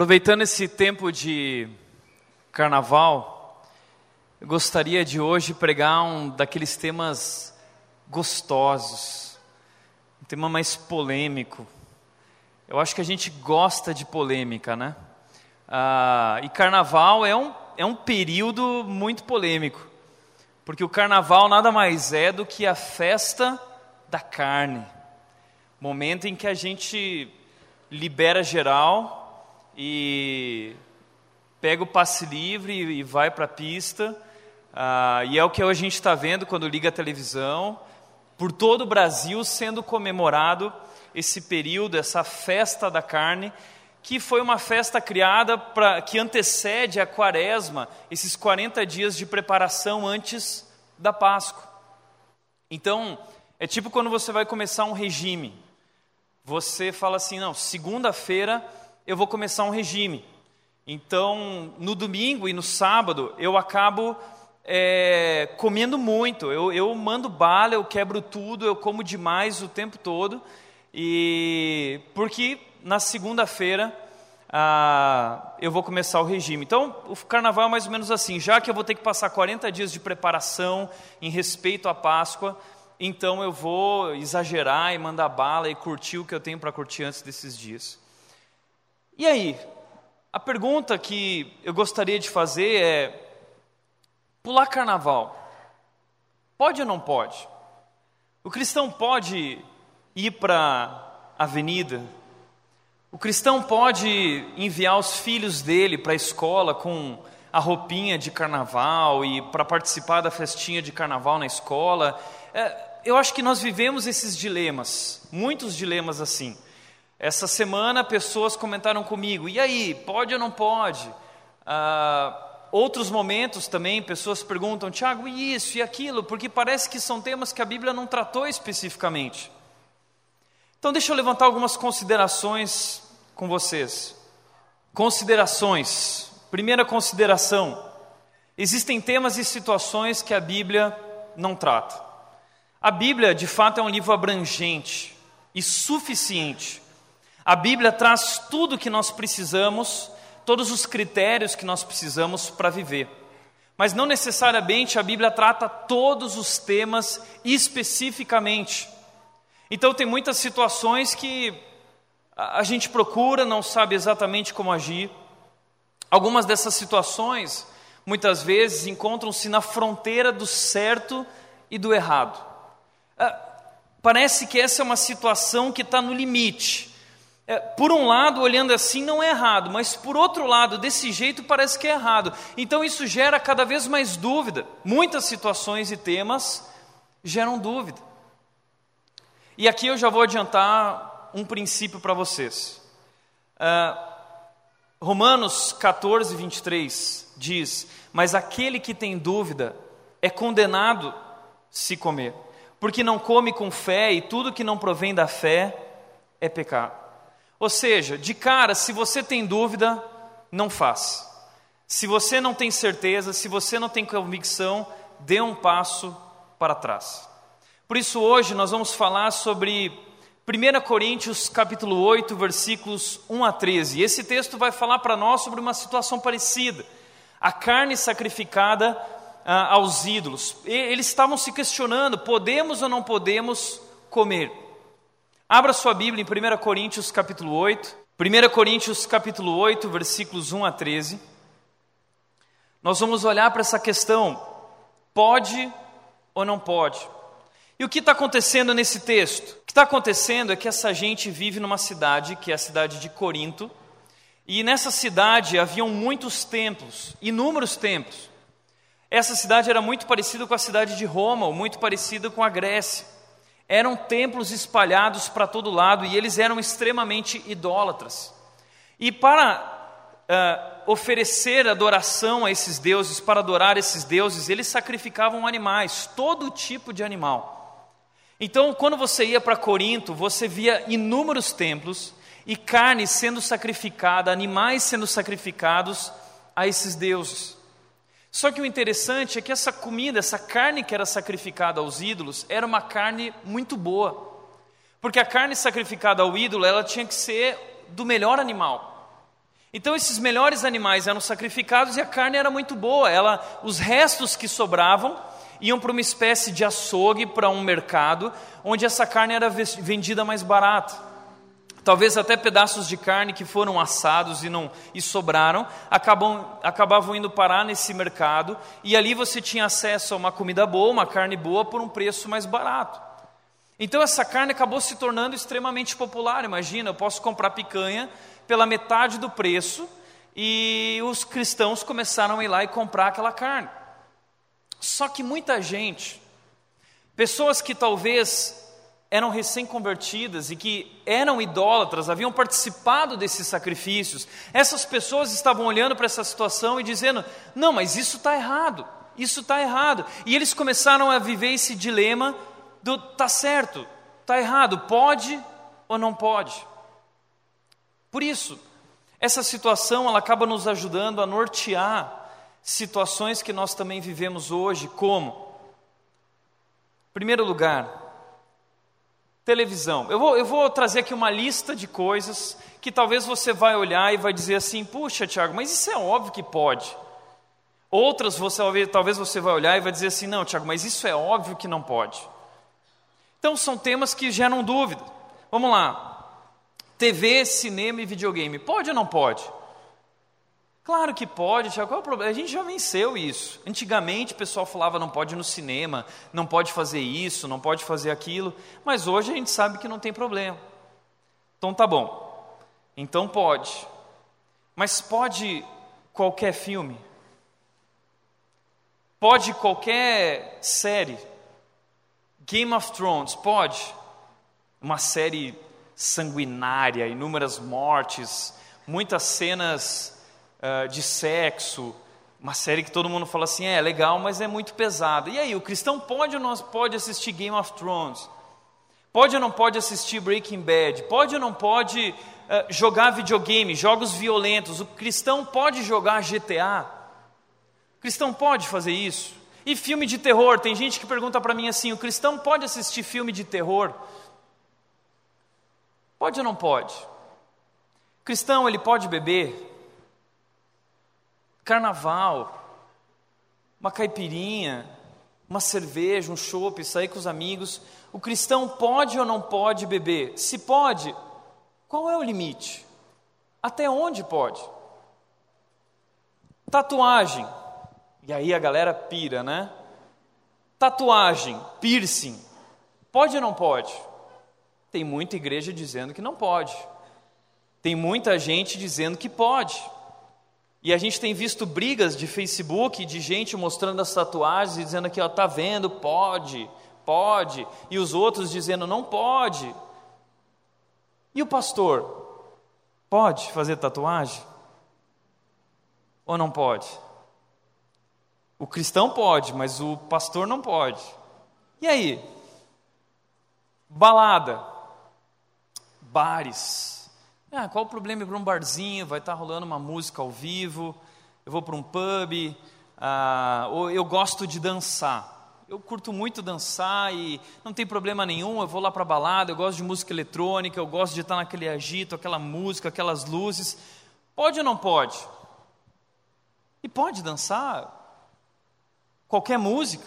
Aproveitando esse tempo de carnaval, eu gostaria de hoje pregar um daqueles temas gostosos, um tema mais polêmico. Eu acho que a gente gosta de polêmica, né? Ah, e carnaval é um, é um período muito polêmico, porque o carnaval nada mais é do que a festa da carne momento em que a gente libera geral e pega o passe livre e vai para a pista. Ah, e é o que a gente está vendo quando liga a televisão, por todo o Brasil sendo comemorado esse período, essa festa da carne, que foi uma festa criada para que antecede a quaresma, esses 40 dias de preparação antes da Páscoa. Então, é tipo quando você vai começar um regime. Você fala assim: não, segunda-feira eu vou começar um regime. Então, no domingo e no sábado, eu acabo é, comendo muito. Eu, eu mando bala, eu quebro tudo, eu como demais o tempo todo. E porque na segunda-feira ah, eu vou começar o regime. Então, o carnaval é mais ou menos assim: já que eu vou ter que passar 40 dias de preparação em respeito à Páscoa, então eu vou exagerar e mandar bala e curtir o que eu tenho para curtir antes desses dias. E aí, a pergunta que eu gostaria de fazer é: pular carnaval, pode ou não pode? O cristão pode ir para a avenida? O cristão pode enviar os filhos dele para a escola com a roupinha de carnaval e para participar da festinha de carnaval na escola? É, eu acho que nós vivemos esses dilemas, muitos dilemas assim. Essa semana pessoas comentaram comigo, e aí, pode ou não pode? Ah, outros momentos também, pessoas perguntam, Tiago, e isso e aquilo? Porque parece que são temas que a Bíblia não tratou especificamente. Então, deixa eu levantar algumas considerações com vocês. Considerações. Primeira consideração: existem temas e situações que a Bíblia não trata. A Bíblia, de fato, é um livro abrangente e suficiente a Bíblia traz tudo que nós precisamos, todos os critérios que nós precisamos para viver. Mas não necessariamente a Bíblia trata todos os temas especificamente. Então, tem muitas situações que a gente procura, não sabe exatamente como agir. Algumas dessas situações, muitas vezes, encontram-se na fronteira do certo e do errado. Ah, parece que essa é uma situação que está no limite é, por um lado, olhando assim, não é errado, mas por outro lado, desse jeito parece que é errado. Então isso gera cada vez mais dúvida. Muitas situações e temas geram dúvida. E aqui eu já vou adiantar um princípio para vocês. Uh, Romanos 14, 23 diz: Mas aquele que tem dúvida é condenado se comer, porque não come com fé e tudo que não provém da fé é pecado. Ou seja, de cara, se você tem dúvida, não faça. Se você não tem certeza, se você não tem convicção, dê um passo para trás. Por isso hoje nós vamos falar sobre 1 Coríntios capítulo 8, versículos 1 a 13. Esse texto vai falar para nós sobre uma situação parecida. A carne sacrificada ah, aos ídolos. E, eles estavam se questionando: podemos ou não podemos comer? Abra sua Bíblia em 1 Coríntios capítulo 8. 1 Coríntios capítulo 8, versículos 1 a 13. Nós vamos olhar para essa questão: pode ou não pode? E o que está acontecendo nesse texto? O que está acontecendo é que essa gente vive numa cidade, que é a cidade de Corinto, e nessa cidade haviam muitos templos, inúmeros templos. Essa cidade era muito parecida com a cidade de Roma, ou muito parecida com a Grécia eram templos espalhados para todo lado e eles eram extremamente idólatras. E para uh, oferecer adoração a esses deuses, para adorar esses deuses, eles sacrificavam animais, todo tipo de animal. Então, quando você ia para Corinto, você via inúmeros templos e carne sendo sacrificada, animais sendo sacrificados a esses deuses. Só que o interessante é que essa comida, essa carne que era sacrificada aos ídolos, era uma carne muito boa. Porque a carne sacrificada ao ídolo, ela tinha que ser do melhor animal. Então esses melhores animais eram sacrificados e a carne era muito boa. Ela, os restos que sobravam iam para uma espécie de açougue, para um mercado, onde essa carne era vendida mais barata. Talvez até pedaços de carne que foram assados e não e sobraram acabam, acabavam indo parar nesse mercado e ali você tinha acesso a uma comida boa, uma carne boa por um preço mais barato. Então essa carne acabou se tornando extremamente popular. Imagina, eu posso comprar picanha pela metade do preço e os cristãos começaram a ir lá e comprar aquela carne. Só que muita gente, pessoas que talvez eram recém-convertidas e que eram idólatras, haviam participado desses sacrifícios, essas pessoas estavam olhando para essa situação e dizendo: não, mas isso está errado, isso está errado. E eles começaram a viver esse dilema do tá certo, tá errado, pode ou não pode. Por isso, essa situação ela acaba nos ajudando a nortear situações que nós também vivemos hoje, como, em primeiro lugar, televisão. Eu vou, eu vou trazer aqui uma lista de coisas que talvez você vai olhar e vai dizer assim: puxa, Tiago, mas isso é óbvio que pode. Outras você talvez você vai olhar e vai dizer assim: não, Tiago, mas isso é óbvio que não pode. Então são temas que geram dúvida. Vamos lá. TV, cinema e videogame. Pode ou não pode? Claro que pode, Tiago. Qual é o problema? A gente já venceu isso. Antigamente o pessoal falava não pode ir no cinema, não pode fazer isso, não pode fazer aquilo. Mas hoje a gente sabe que não tem problema. Então tá bom. Então pode. Mas pode qualquer filme? Pode qualquer série? Game of Thrones, pode? Uma série sanguinária, inúmeras mortes, muitas cenas uh, de sexo, uma série que todo mundo fala assim, é, é legal, mas é muito pesada. E aí, o cristão pode ou não pode assistir Game of Thrones? Pode ou não pode assistir Breaking Bad? Pode ou não pode uh, jogar videogame, jogos violentos? O cristão pode jogar GTA? O cristão pode fazer isso? E filme de terror? Tem gente que pergunta para mim assim: o cristão pode assistir filme de terror? Pode ou não pode? Cristão, ele pode beber? Carnaval, uma caipirinha, uma cerveja, um chopp, sair com os amigos. O cristão pode ou não pode beber? Se pode, qual é o limite? Até onde pode? Tatuagem. E aí a galera pira, né? Tatuagem, piercing. Pode ou não pode? Tem muita igreja dizendo que não pode. Tem muita gente dizendo que pode. E a gente tem visto brigas de Facebook de gente mostrando as tatuagens e dizendo aqui, ó, tá vendo, pode, pode, e os outros dizendo não pode. E o pastor pode fazer tatuagem? Ou não pode? O cristão pode, mas o pastor não pode. E aí? Balada bares. Ah, qual o problema ir para um barzinho? Vai estar tá rolando uma música ao vivo. Eu vou para um pub. Ah, ou eu gosto de dançar. Eu curto muito dançar e não tem problema nenhum. Eu vou lá para a balada. Eu gosto de música eletrônica. Eu gosto de estar naquele agito, aquela música, aquelas luzes. Pode ou não pode? E pode dançar qualquer música.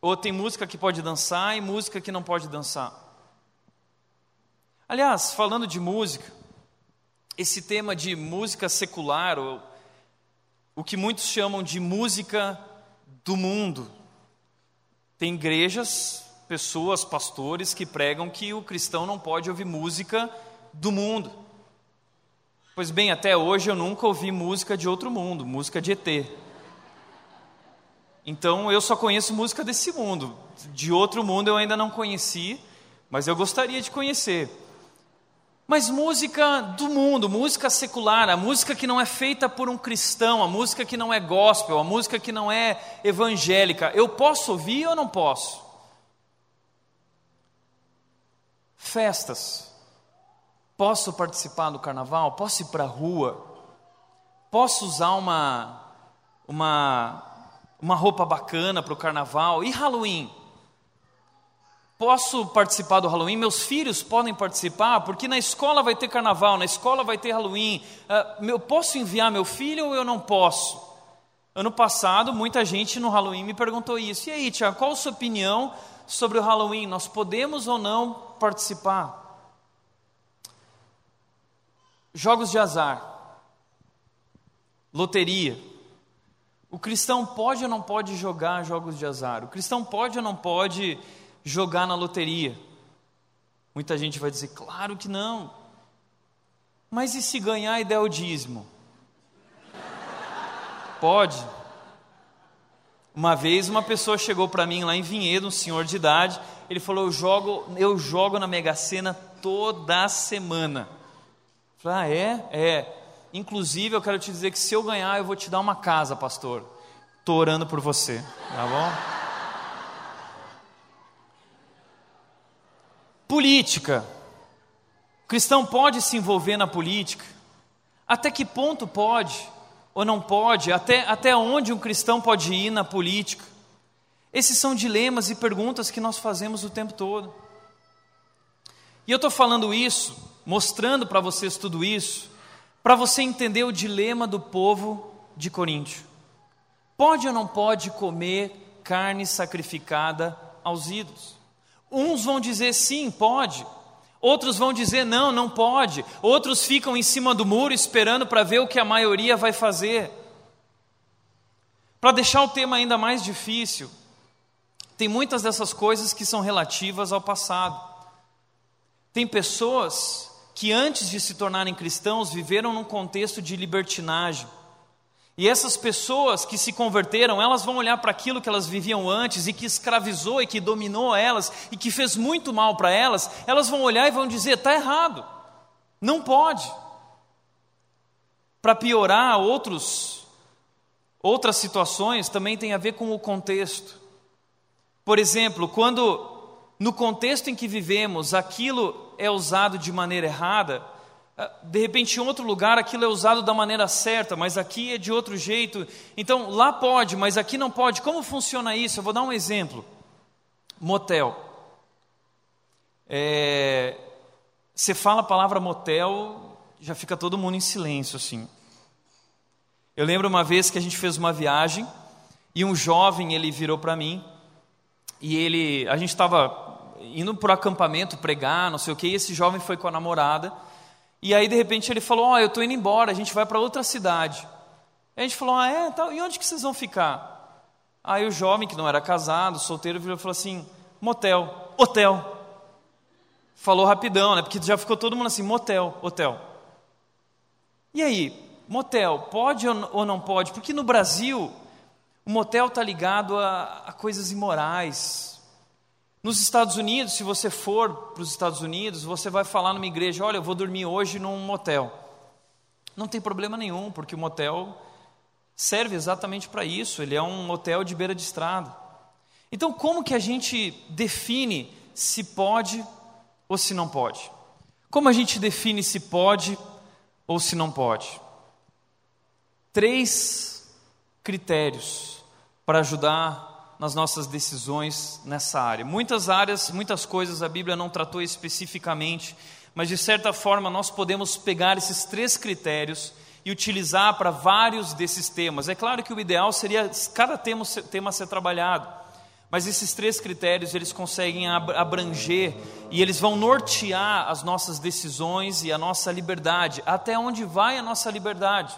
Ou tem música que pode dançar e música que não pode dançar. Aliás, falando de música, esse tema de música secular, ou o que muitos chamam de música do mundo, tem igrejas, pessoas, pastores que pregam que o cristão não pode ouvir música do mundo. Pois bem, até hoje eu nunca ouvi música de outro mundo, música de ET. Então eu só conheço música desse mundo. De outro mundo eu ainda não conheci, mas eu gostaria de conhecer. Mas música do mundo, música secular, a música que não é feita por um cristão, a música que não é gospel, a música que não é evangélica, eu posso ouvir ou não posso? Festas. Posso participar do carnaval? Posso ir para a rua? Posso usar uma, uma, uma roupa bacana para o carnaval? E Halloween? Posso participar do Halloween? Meus filhos podem participar? Porque na escola vai ter carnaval, na escola vai ter Halloween. Uh, eu posso enviar meu filho ou eu não posso? Ano passado, muita gente no Halloween me perguntou isso. E aí, Tiago, qual a sua opinião sobre o Halloween? Nós podemos ou não participar? Jogos de azar, loteria. O cristão pode ou não pode jogar jogos de azar? O cristão pode ou não pode jogar na loteria? Muita gente vai dizer, claro que não. Mas e se ganhar e der o dízimo? Pode. Uma vez uma pessoa chegou para mim lá em Vinhedo, um senhor de idade, ele falou: "Eu jogo, eu jogo na Mega Sena toda semana". Eu falei: "Ah, é? É. Inclusive, eu quero te dizer que se eu ganhar, eu vou te dar uma casa, pastor. Estou orando por você, tá bom?" Política. O cristão pode se envolver na política? Até que ponto pode ou não pode? Até, até onde um cristão pode ir na política? Esses são dilemas e perguntas que nós fazemos o tempo todo. E eu estou falando isso, mostrando para vocês tudo isso, para você entender o dilema do povo de Coríntio. Pode ou não pode comer carne sacrificada aos ídolos? Uns vão dizer sim, pode. Outros vão dizer não, não pode. Outros ficam em cima do muro esperando para ver o que a maioria vai fazer. Para deixar o tema ainda mais difícil, tem muitas dessas coisas que são relativas ao passado. Tem pessoas que antes de se tornarem cristãos viveram num contexto de libertinagem. E essas pessoas que se converteram, elas vão olhar para aquilo que elas viviam antes e que escravizou e que dominou elas e que fez muito mal para elas, elas vão olhar e vão dizer: está errado, não pode. Para piorar, outros, outras situações também tem a ver com o contexto. Por exemplo, quando no contexto em que vivemos aquilo é usado de maneira errada, de repente, em outro lugar aquilo é usado da maneira certa, mas aqui é de outro jeito. Então, lá pode, mas aqui não pode. Como funciona isso? Eu vou dar um exemplo: motel. É, você fala a palavra motel, já fica todo mundo em silêncio assim. Eu lembro uma vez que a gente fez uma viagem e um jovem ele virou para mim e ele, a gente estava indo para o acampamento pregar, não sei o que, e esse jovem foi com a namorada. E aí, de repente, ele falou: Ó, oh, eu estou indo embora, a gente vai para outra cidade. Aí a gente falou: Ah, é? Tá, e onde que vocês vão ficar? Aí o jovem, que não era casado, solteiro, virou e falou assim: Motel, hotel. Falou rapidão, né? Porque já ficou todo mundo assim: motel, hotel. E aí, motel, pode ou não pode? Porque no Brasil, o motel está ligado a, a coisas imorais, nos Estados Unidos, se você for para os Estados Unidos, você vai falar numa igreja: olha, eu vou dormir hoje num motel. Não tem problema nenhum, porque o motel serve exatamente para isso, ele é um motel de beira de estrada. Então, como que a gente define se pode ou se não pode? Como a gente define se pode ou se não pode? Três critérios para ajudar nas nossas decisões nessa área. Muitas áreas, muitas coisas a Bíblia não tratou especificamente, mas de certa forma nós podemos pegar esses três critérios e utilizar para vários desses temas. É claro que o ideal seria cada tema, tema ser trabalhado, mas esses três critérios eles conseguem abranger e eles vão nortear as nossas decisões e a nossa liberdade. Até onde vai a nossa liberdade?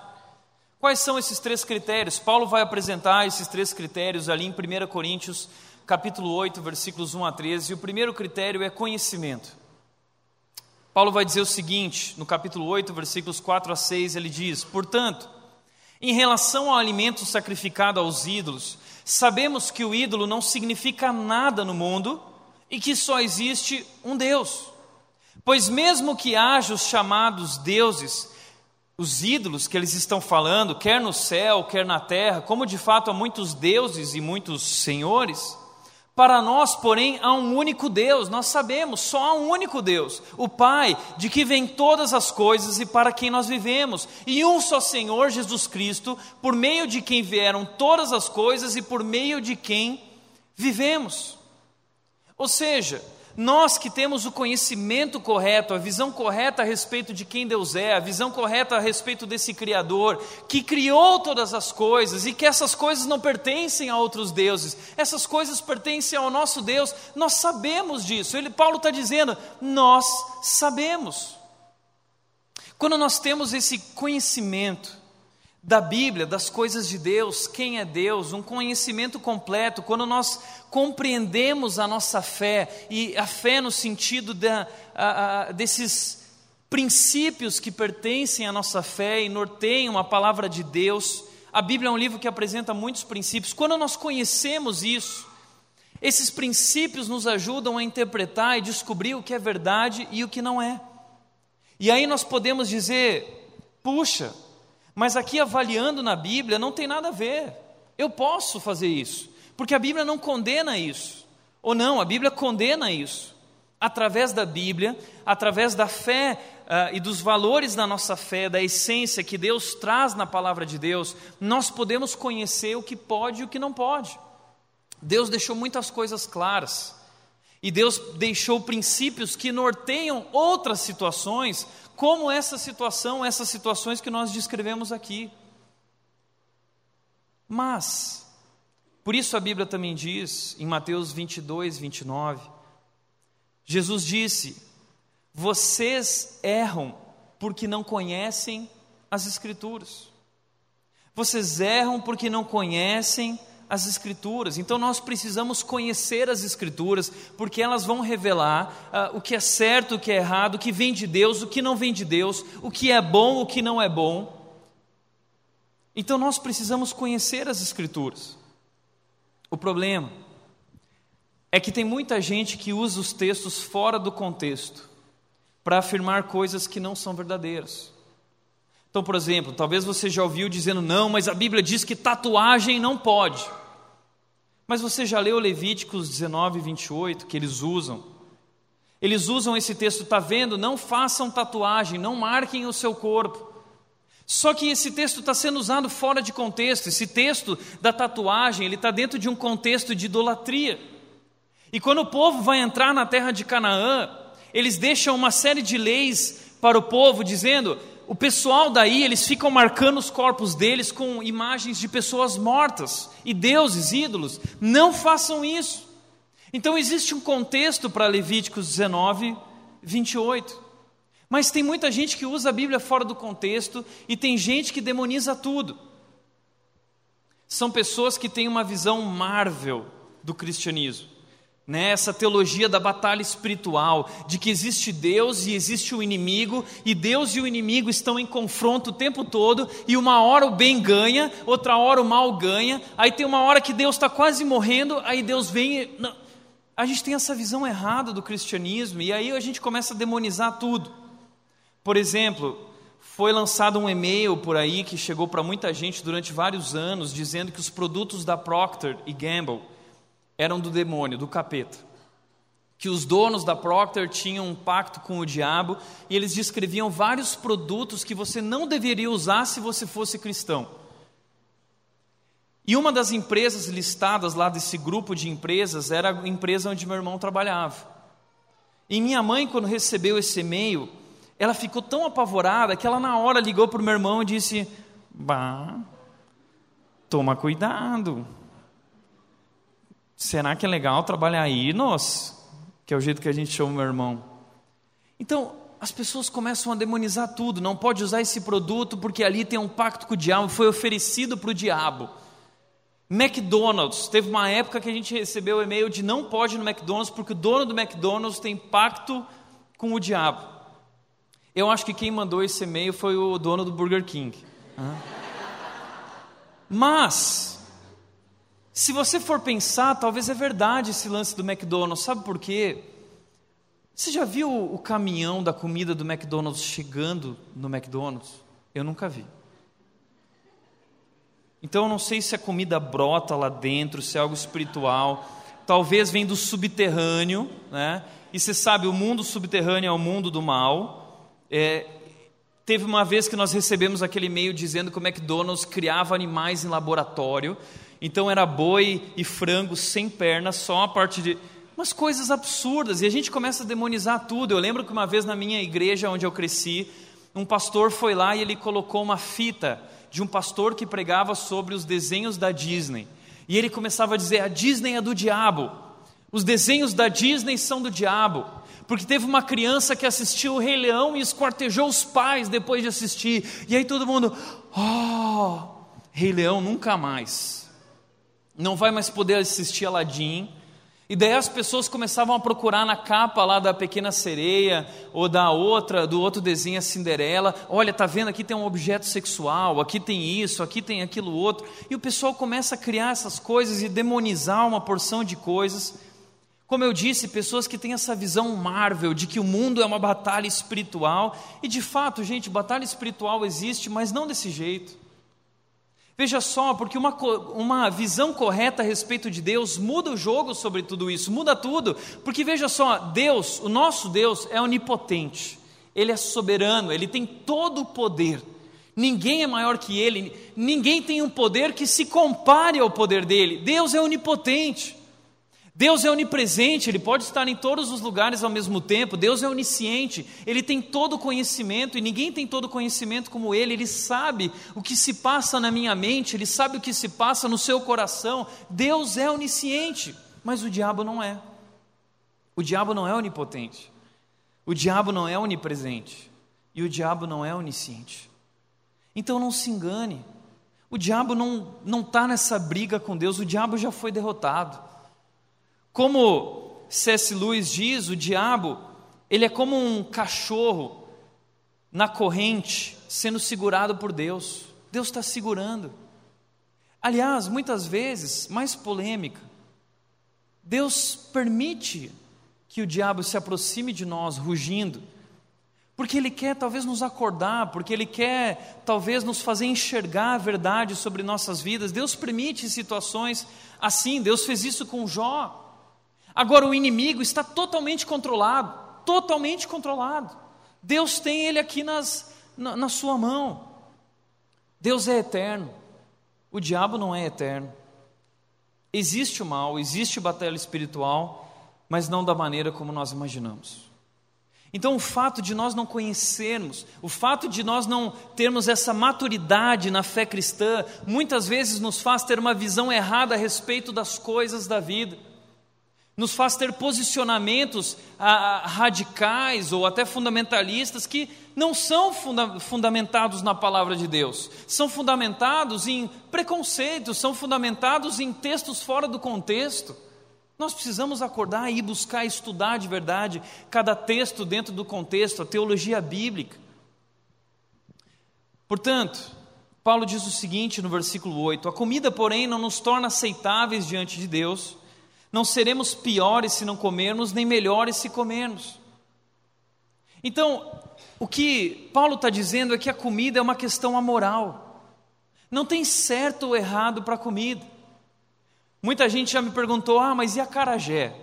Quais são esses três critérios? Paulo vai apresentar esses três critérios ali em 1 Coríntios, capítulo 8, versículos 1 a 13, e o primeiro critério é conhecimento. Paulo vai dizer o seguinte, no capítulo 8, versículos 4 a 6, ele diz: Portanto, em relação ao alimento sacrificado aos ídolos, sabemos que o ídolo não significa nada no mundo e que só existe um Deus. Pois mesmo que haja os chamados deuses, os ídolos que eles estão falando, quer no céu, quer na terra, como de fato há muitos deuses e muitos senhores, para nós, porém, há um único Deus, nós sabemos, só há um único Deus, o Pai, de que vêm todas as coisas e para quem nós vivemos, e um só Senhor Jesus Cristo, por meio de quem vieram todas as coisas e por meio de quem vivemos. Ou seja, nós que temos o conhecimento correto, a visão correta a respeito de quem Deus é, a visão correta a respeito desse Criador, que criou todas as coisas e que essas coisas não pertencem a outros deuses, essas coisas pertencem ao nosso Deus, nós sabemos disso. Ele, Paulo está dizendo, nós sabemos. Quando nós temos esse conhecimento, da Bíblia, das coisas de Deus, quem é Deus, um conhecimento completo, quando nós compreendemos a nossa fé, e a fé no sentido da, a, a, desses princípios que pertencem à nossa fé e norteiam a palavra de Deus. A Bíblia é um livro que apresenta muitos princípios. Quando nós conhecemos isso, esses princípios nos ajudam a interpretar e descobrir o que é verdade e o que não é. E aí nós podemos dizer: puxa, mas aqui avaliando na Bíblia não tem nada a ver. Eu posso fazer isso, porque a Bíblia não condena isso. Ou não, a Bíblia condena isso. Através da Bíblia, através da fé uh, e dos valores da nossa fé, da essência que Deus traz na palavra de Deus, nós podemos conhecer o que pode e o que não pode. Deus deixou muitas coisas claras. E Deus deixou princípios que norteiam outras situações, como essa situação, essas situações que nós descrevemos aqui. Mas, por isso a Bíblia também diz, em Mateus 22, 29, Jesus disse: Vocês erram porque não conhecem as Escrituras. Vocês erram porque não conhecem as Escrituras. Então nós precisamos conhecer as Escrituras, porque elas vão revelar uh, o que é certo, o que é errado, o que vem de Deus, o que não vem de Deus, o que é bom, o que não é bom. Então nós precisamos conhecer as Escrituras. O problema é que tem muita gente que usa os textos fora do contexto para afirmar coisas que não são verdadeiras. Então, por exemplo, talvez você já ouviu dizendo, não, mas a Bíblia diz que tatuagem não pode. Mas você já leu Levíticos 19, 28, que eles usam? Eles usam esse texto, está vendo? Não façam tatuagem, não marquem o seu corpo. Só que esse texto está sendo usado fora de contexto. Esse texto da tatuagem, ele está dentro de um contexto de idolatria. E quando o povo vai entrar na terra de Canaã, eles deixam uma série de leis para o povo, dizendo: o pessoal daí, eles ficam marcando os corpos deles com imagens de pessoas mortas e deuses, ídolos. Não façam isso. Então existe um contexto para Levíticos 19, 28. Mas tem muita gente que usa a Bíblia fora do contexto e tem gente que demoniza tudo. São pessoas que têm uma visão Marvel do cristianismo né, essa teologia da batalha espiritual, de que existe Deus e existe o inimigo, e Deus e o inimigo estão em confronto o tempo todo, e uma hora o bem ganha, outra hora o mal ganha, aí tem uma hora que Deus está quase morrendo, aí Deus vem. E... A gente tem essa visão errada do cristianismo, e aí a gente começa a demonizar tudo. Por exemplo, foi lançado um e-mail por aí que chegou para muita gente durante vários anos, dizendo que os produtos da Procter e Gamble eram do demônio, do capeta. Que os donos da Procter tinham um pacto com o diabo e eles descreviam vários produtos que você não deveria usar se você fosse cristão. E uma das empresas listadas lá desse grupo de empresas era a empresa onde meu irmão trabalhava. E minha mãe, quando recebeu esse e-mail, ela ficou tão apavorada que ela na hora ligou para o meu irmão e disse: Bah, toma cuidado. Será que é legal trabalhar aí, nós? Que é o jeito que a gente chama meu irmão. Então, as pessoas começam a demonizar tudo. Não pode usar esse produto porque ali tem um pacto com o diabo, foi oferecido para o diabo. McDonald's, teve uma época que a gente recebeu o e-mail de não pode ir no McDonald's porque o dono do McDonald's tem pacto com o diabo. Eu acho que quem mandou esse e-mail foi o dono do Burger King. Mas se você for pensar, talvez é verdade esse lance do McDonald's, sabe por quê? Você já viu o caminhão da comida do McDonald's chegando no McDonald's? Eu nunca vi. Então eu não sei se a comida brota lá dentro, se é algo espiritual. Talvez vem do subterrâneo, né? E você sabe, o mundo subterrâneo é o mundo do mal. É, teve uma vez que nós recebemos aquele e-mail dizendo que o McDonald's criava animais em laboratório. Então era boi e frango sem pernas, só a parte de, umas coisas absurdas, e a gente começa a demonizar tudo. Eu lembro que uma vez na minha igreja onde eu cresci, um pastor foi lá e ele colocou uma fita de um pastor que pregava sobre os desenhos da Disney. E ele começava a dizer: a Disney é do diabo, os desenhos da Disney são do diabo. Porque teve uma criança que assistiu o Rei Leão e esquartejou os pais depois de assistir. E aí todo mundo, oh, Rei Leão nunca mais. Não vai mais poder assistir Aladim, e daí as pessoas começavam a procurar na capa lá da Pequena Sereia ou da outra, do outro desenho a Cinderela. Olha, tá vendo aqui tem um objeto sexual, aqui tem isso, aqui tem aquilo outro. E o pessoal começa a criar essas coisas e demonizar uma porção de coisas. Como eu disse, pessoas que têm essa visão Marvel de que o mundo é uma batalha espiritual. E de fato, gente, batalha espiritual existe, mas não desse jeito. Veja só, porque uma, uma visão correta a respeito de Deus muda o jogo sobre tudo isso, muda tudo. Porque veja só, Deus, o nosso Deus é onipotente, Ele é soberano, Ele tem todo o poder. Ninguém é maior que Ele, ninguém tem um poder que se compare ao poder dele. Deus é onipotente. Deus é onipresente, Ele pode estar em todos os lugares ao mesmo tempo. Deus é onisciente, Ele tem todo o conhecimento e ninguém tem todo o conhecimento como Ele. Ele sabe o que se passa na minha mente, Ele sabe o que se passa no seu coração. Deus é onisciente, mas o diabo não é. O diabo não é onipotente, o diabo não é onipresente e o diabo não é onisciente. Então não se engane, o diabo não está nessa briga com Deus, o diabo já foi derrotado. Como C.S. Lewis diz, o diabo, ele é como um cachorro na corrente sendo segurado por Deus. Deus está segurando. Aliás, muitas vezes, mais polêmica, Deus permite que o diabo se aproxime de nós rugindo, porque ele quer talvez nos acordar, porque ele quer talvez nos fazer enxergar a verdade sobre nossas vidas. Deus permite situações assim, Deus fez isso com Jó. Agora o inimigo está totalmente controlado, totalmente controlado. Deus tem ele aqui nas, na, na sua mão. Deus é eterno, o diabo não é eterno. Existe o mal, existe batalha espiritual, mas não da maneira como nós imaginamos. Então, o fato de nós não conhecermos, o fato de nós não termos essa maturidade na fé cristã, muitas vezes nos faz ter uma visão errada a respeito das coisas da vida nos faz ter posicionamentos ah, radicais ou até fundamentalistas que não são funda fundamentados na palavra de Deus, são fundamentados em preconceitos, são fundamentados em textos fora do contexto. Nós precisamos acordar e buscar estudar de verdade cada texto dentro do contexto, a teologia bíblica. Portanto, Paulo diz o seguinte no versículo 8: A comida, porém, não nos torna aceitáveis diante de Deus não seremos piores se não comermos, nem melhores se comermos. Então, o que Paulo está dizendo é que a comida é uma questão amoral. Não tem certo ou errado para a comida. Muita gente já me perguntou: ah, mas e a carajé?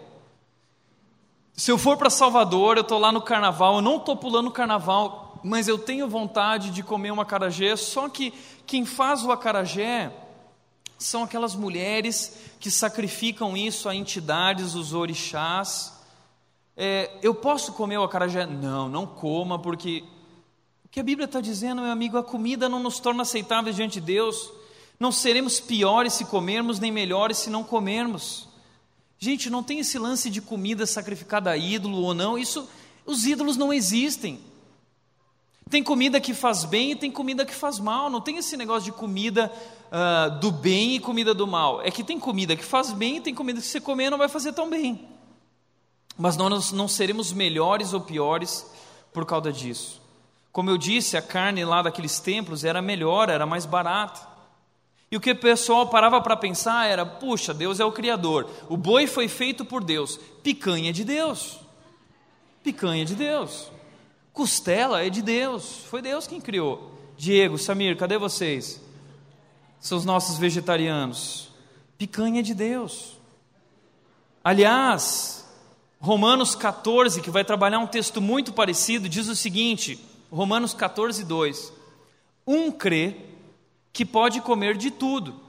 Se eu for para Salvador, eu estou lá no carnaval, eu não estou pulando o carnaval, mas eu tenho vontade de comer uma acarajé, só que quem faz o acarajé são aquelas mulheres que sacrificam isso a entidades, os orixás. É, eu posso comer o acarajé? Não, não coma, porque o que a Bíblia está dizendo, meu amigo, a comida não nos torna aceitáveis diante de Deus. Não seremos piores se comermos, nem melhores se não comermos. Gente, não tem esse lance de comida sacrificada a ídolo ou não, isso, os ídolos não existem. Tem comida que faz bem e tem comida que faz mal. Não tem esse negócio de comida uh, do bem e comida do mal. É que tem comida que faz bem e tem comida que você comer não vai fazer tão bem. Mas nós não seremos melhores ou piores por causa disso. Como eu disse, a carne lá daqueles templos era melhor, era mais barata. E o que o pessoal parava para pensar era: puxa, Deus é o Criador, o boi foi feito por Deus, picanha de Deus. Picanha de Deus. Costela é de Deus, foi Deus quem criou. Diego, Samir, cadê vocês? São os nossos vegetarianos. Picanha é de Deus. Aliás, Romanos 14, que vai trabalhar um texto muito parecido, diz o seguinte: Romanos 14, 2. Um crê que pode comer de tudo,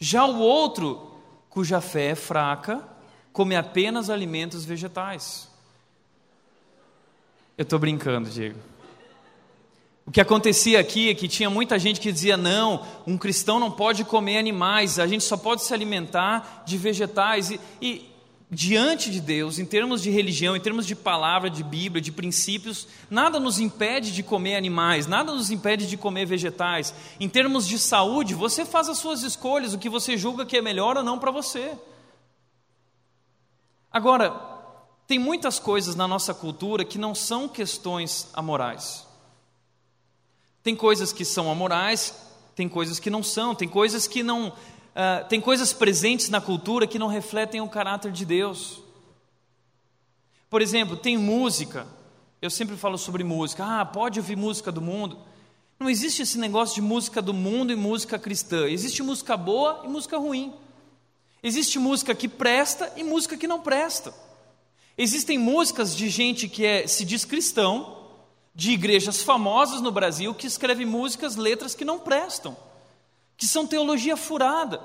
já o outro, cuja fé é fraca, come apenas alimentos vegetais. Eu estou brincando, Diego. O que acontecia aqui é que tinha muita gente que dizia: não, um cristão não pode comer animais, a gente só pode se alimentar de vegetais. E, e diante de Deus, em termos de religião, em termos de palavra, de Bíblia, de princípios, nada nos impede de comer animais, nada nos impede de comer vegetais. Em termos de saúde, você faz as suas escolhas, o que você julga que é melhor ou não para você. Agora, tem muitas coisas na nossa cultura que não são questões amorais. Tem coisas que são amorais, tem coisas que não são, tem coisas que não. Uh, tem coisas presentes na cultura que não refletem o caráter de Deus. Por exemplo, tem música. Eu sempre falo sobre música. Ah, pode ouvir música do mundo. Não existe esse negócio de música do mundo e música cristã. Existe música boa e música ruim. Existe música que presta e música que não presta. Existem músicas de gente que é, se diz cristão, de igrejas famosas no Brasil que escrevem músicas, letras que não prestam, que são teologia furada.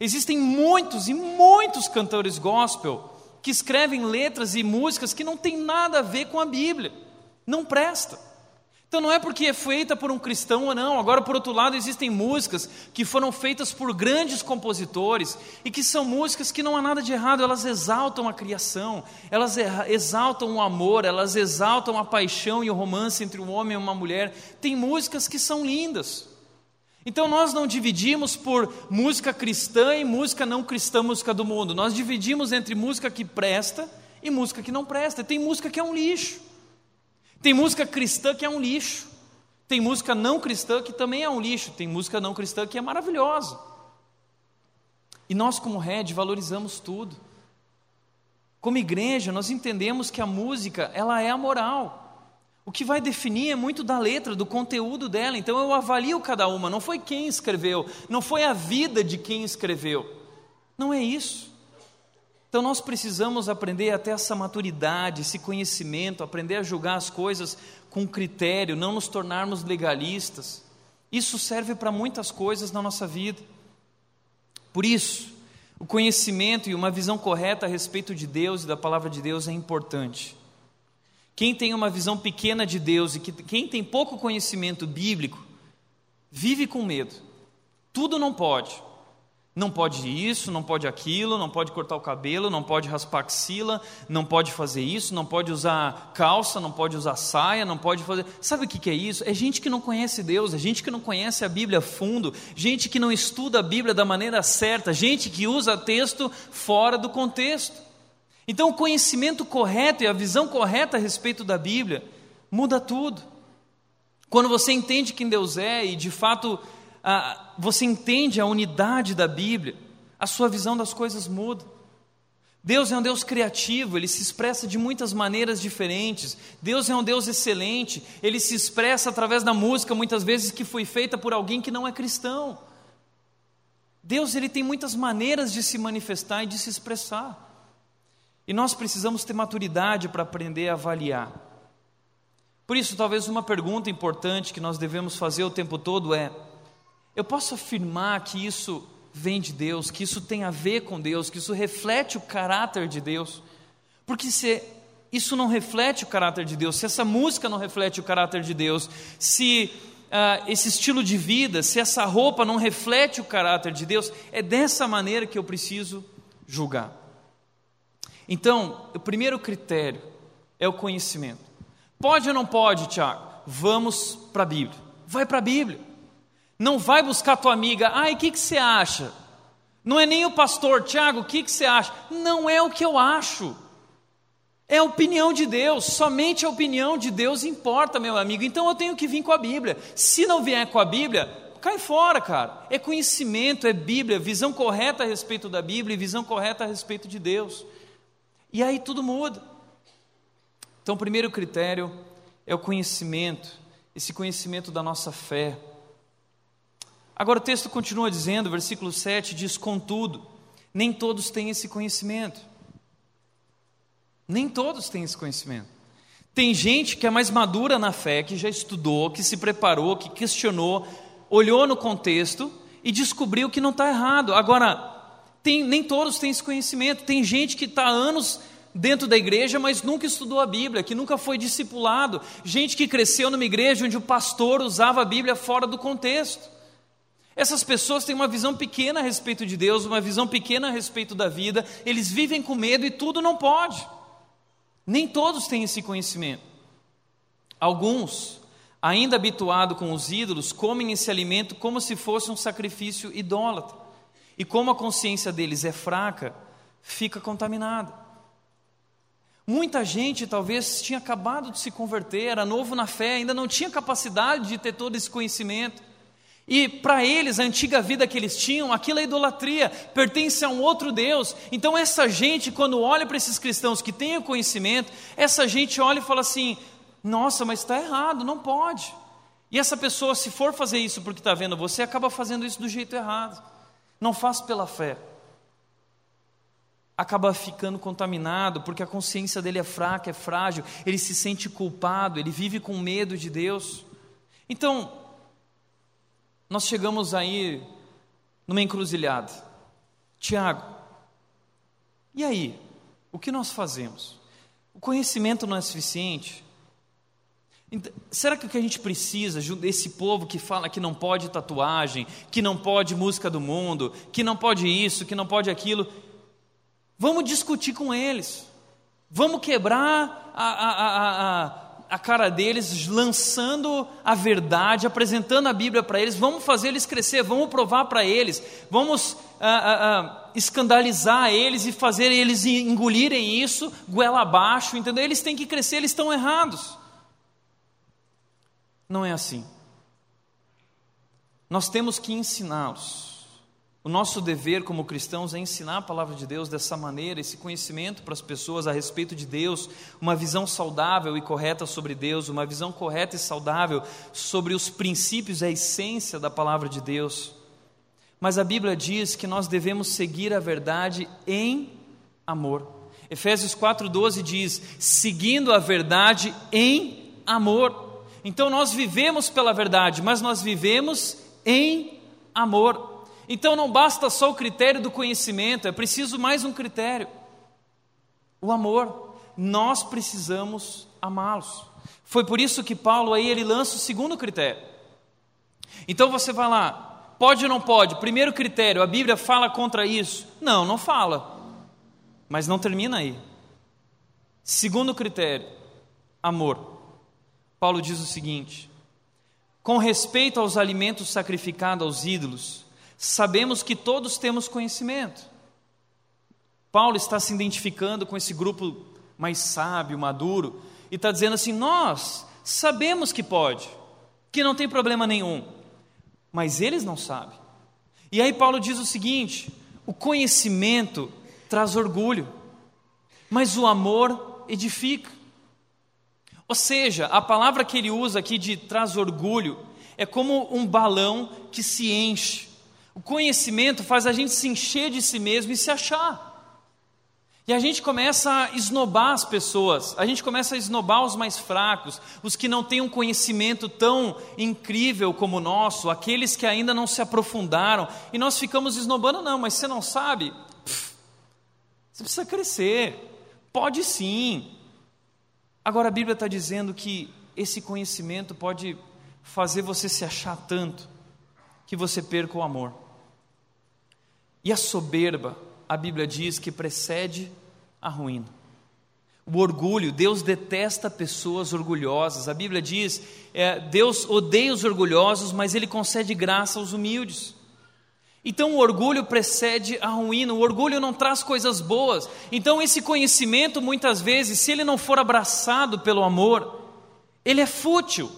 Existem muitos e muitos cantores gospel que escrevem letras e músicas que não têm nada a ver com a Bíblia, não presta. Então não é porque é feita por um cristão ou não. Agora, por outro lado, existem músicas que foram feitas por grandes compositores e que são músicas que não há nada de errado, elas exaltam a criação, elas exaltam o amor, elas exaltam a paixão e o romance entre um homem e uma mulher. Tem músicas que são lindas. Então nós não dividimos por música cristã e música não cristã, música do mundo. Nós dividimos entre música que presta e música que não presta. Tem música que é um lixo. Tem música cristã que é um lixo. Tem música não cristã que também é um lixo. Tem música não cristã que é maravilhosa. E nós, como Red, valorizamos tudo. Como igreja, nós entendemos que a música, ela é a moral. O que vai definir é muito da letra, do conteúdo dela. Então eu avalio cada uma. Não foi quem escreveu, não foi a vida de quem escreveu. Não é isso. Então nós precisamos aprender até essa maturidade, esse conhecimento, aprender a julgar as coisas com critério, não nos tornarmos legalistas. Isso serve para muitas coisas na nossa vida. Por isso, o conhecimento e uma visão correta a respeito de Deus e da palavra de Deus é importante. Quem tem uma visão pequena de Deus e que, quem tem pouco conhecimento bíblico, vive com medo. Tudo não pode. Não pode isso, não pode aquilo, não pode cortar o cabelo, não pode raspar axila, não pode fazer isso, não pode usar calça, não pode usar saia, não pode fazer. Sabe o que é isso? É gente que não conhece Deus, é gente que não conhece a Bíblia a fundo, gente que não estuda a Bíblia da maneira certa, gente que usa texto fora do contexto. Então, o conhecimento correto e a visão correta a respeito da Bíblia muda tudo. Quando você entende quem Deus é e de fato ah, você entende a unidade da Bíblia, a sua visão das coisas muda. Deus é um Deus criativo, ele se expressa de muitas maneiras diferentes. Deus é um Deus excelente, ele se expressa através da música, muitas vezes que foi feita por alguém que não é cristão. Deus ele tem muitas maneiras de se manifestar e de se expressar. E nós precisamos ter maturidade para aprender a avaliar. Por isso, talvez uma pergunta importante que nós devemos fazer o tempo todo é: eu posso afirmar que isso vem de Deus, que isso tem a ver com Deus, que isso reflete o caráter de Deus. Porque se isso não reflete o caráter de Deus, se essa música não reflete o caráter de Deus, se uh, esse estilo de vida, se essa roupa não reflete o caráter de Deus, é dessa maneira que eu preciso julgar. Então, o primeiro critério é o conhecimento. Pode ou não pode, Tiago? Vamos para a Bíblia. Vai para a Bíblia. Não vai buscar tua amiga, ai, o que, que você acha? Não é nem o pastor, Tiago, o que, que você acha? Não é o que eu acho. É a opinião de Deus, somente a opinião de Deus importa, meu amigo. Então eu tenho que vir com a Bíblia. Se não vier com a Bíblia, cai fora, cara. É conhecimento, é Bíblia, visão correta a respeito da Bíblia e visão correta a respeito de Deus. E aí tudo muda. Então, o primeiro critério é o conhecimento, esse conhecimento da nossa fé. Agora o texto continua dizendo, versículo 7 diz: Contudo, nem todos têm esse conhecimento. Nem todos têm esse conhecimento. Tem gente que é mais madura na fé, que já estudou, que se preparou, que questionou, olhou no contexto e descobriu que não está errado. Agora, Tem, nem todos têm esse conhecimento. Tem gente que está anos dentro da igreja, mas nunca estudou a Bíblia, que nunca foi discipulado. Gente que cresceu numa igreja onde o pastor usava a Bíblia fora do contexto. Essas pessoas têm uma visão pequena a respeito de Deus, uma visão pequena a respeito da vida, eles vivem com medo e tudo não pode. Nem todos têm esse conhecimento. Alguns, ainda habituados com os ídolos, comem esse alimento como se fosse um sacrifício idólatra. E como a consciência deles é fraca, fica contaminada. Muita gente talvez tinha acabado de se converter, era novo na fé, ainda não tinha capacidade de ter todo esse conhecimento. E para eles, a antiga vida que eles tinham, aquilo é idolatria, pertence a um outro Deus. Então, essa gente, quando olha para esses cristãos que têm o conhecimento, essa gente olha e fala assim: nossa, mas está errado, não pode. E essa pessoa, se for fazer isso porque está vendo você, acaba fazendo isso do jeito errado. Não faz pela fé. Acaba ficando contaminado porque a consciência dele é fraca, é frágil, ele se sente culpado, ele vive com medo de Deus. Então, nós chegamos aí numa encruzilhada. Tiago, e aí? O que nós fazemos? O conhecimento não é suficiente? Será que o que a gente precisa, desse povo que fala que não pode tatuagem, que não pode música do mundo, que não pode isso, que não pode aquilo, vamos discutir com eles, vamos quebrar a, a, a, a cara deles, lançando a verdade, apresentando a Bíblia para eles, vamos fazer eles crescer, vamos provar para eles, vamos ah, ah, ah, escandalizar eles e fazer eles engolirem isso, goela abaixo, entendeu? Eles têm que crescer, eles estão errados. Não é assim. Nós temos que ensiná-los. O nosso dever como cristãos é ensinar a palavra de Deus dessa maneira, esse conhecimento para as pessoas a respeito de Deus, uma visão saudável e correta sobre Deus, uma visão correta e saudável sobre os princípios, a essência da palavra de Deus. Mas a Bíblia diz que nós devemos seguir a verdade em amor. Efésios 4,12 diz: seguindo a verdade em amor. Então nós vivemos pela verdade, mas nós vivemos em amor. Então não basta só o critério do conhecimento, é preciso mais um critério: o amor. Nós precisamos amá-los. Foi por isso que Paulo aí ele lança o segundo critério. Então você vai lá, pode ou não pode? Primeiro critério, a Bíblia fala contra isso? Não, não fala. Mas não termina aí. Segundo critério, amor. Paulo diz o seguinte: com respeito aos alimentos sacrificados aos ídolos, sabemos que todos temos conhecimento. Paulo está se identificando com esse grupo mais sábio, maduro, e está dizendo assim: nós sabemos que pode, que não tem problema nenhum, mas eles não sabem. E aí Paulo diz o seguinte: o conhecimento traz orgulho, mas o amor edifica. Ou seja, a palavra que ele usa aqui de traz orgulho é como um balão que se enche o conhecimento faz a gente se encher de si mesmo e se achar. E a gente começa a esnobar as pessoas, a gente começa a esnobar os mais fracos, os que não têm um conhecimento tão incrível como o nosso, aqueles que ainda não se aprofundaram, e nós ficamos esnobando, não, mas você não sabe? Pff, você precisa crescer, pode sim. Agora a Bíblia está dizendo que esse conhecimento pode fazer você se achar tanto que você perca o amor. E a soberba, a Bíblia diz que precede a ruína. O orgulho, Deus detesta pessoas orgulhosas. A Bíblia diz: é, Deus odeia os orgulhosos, mas Ele concede graça aos humildes. Então o orgulho precede a ruína, o orgulho não traz coisas boas. Então esse conhecimento, muitas vezes, se ele não for abraçado pelo amor, ele é fútil.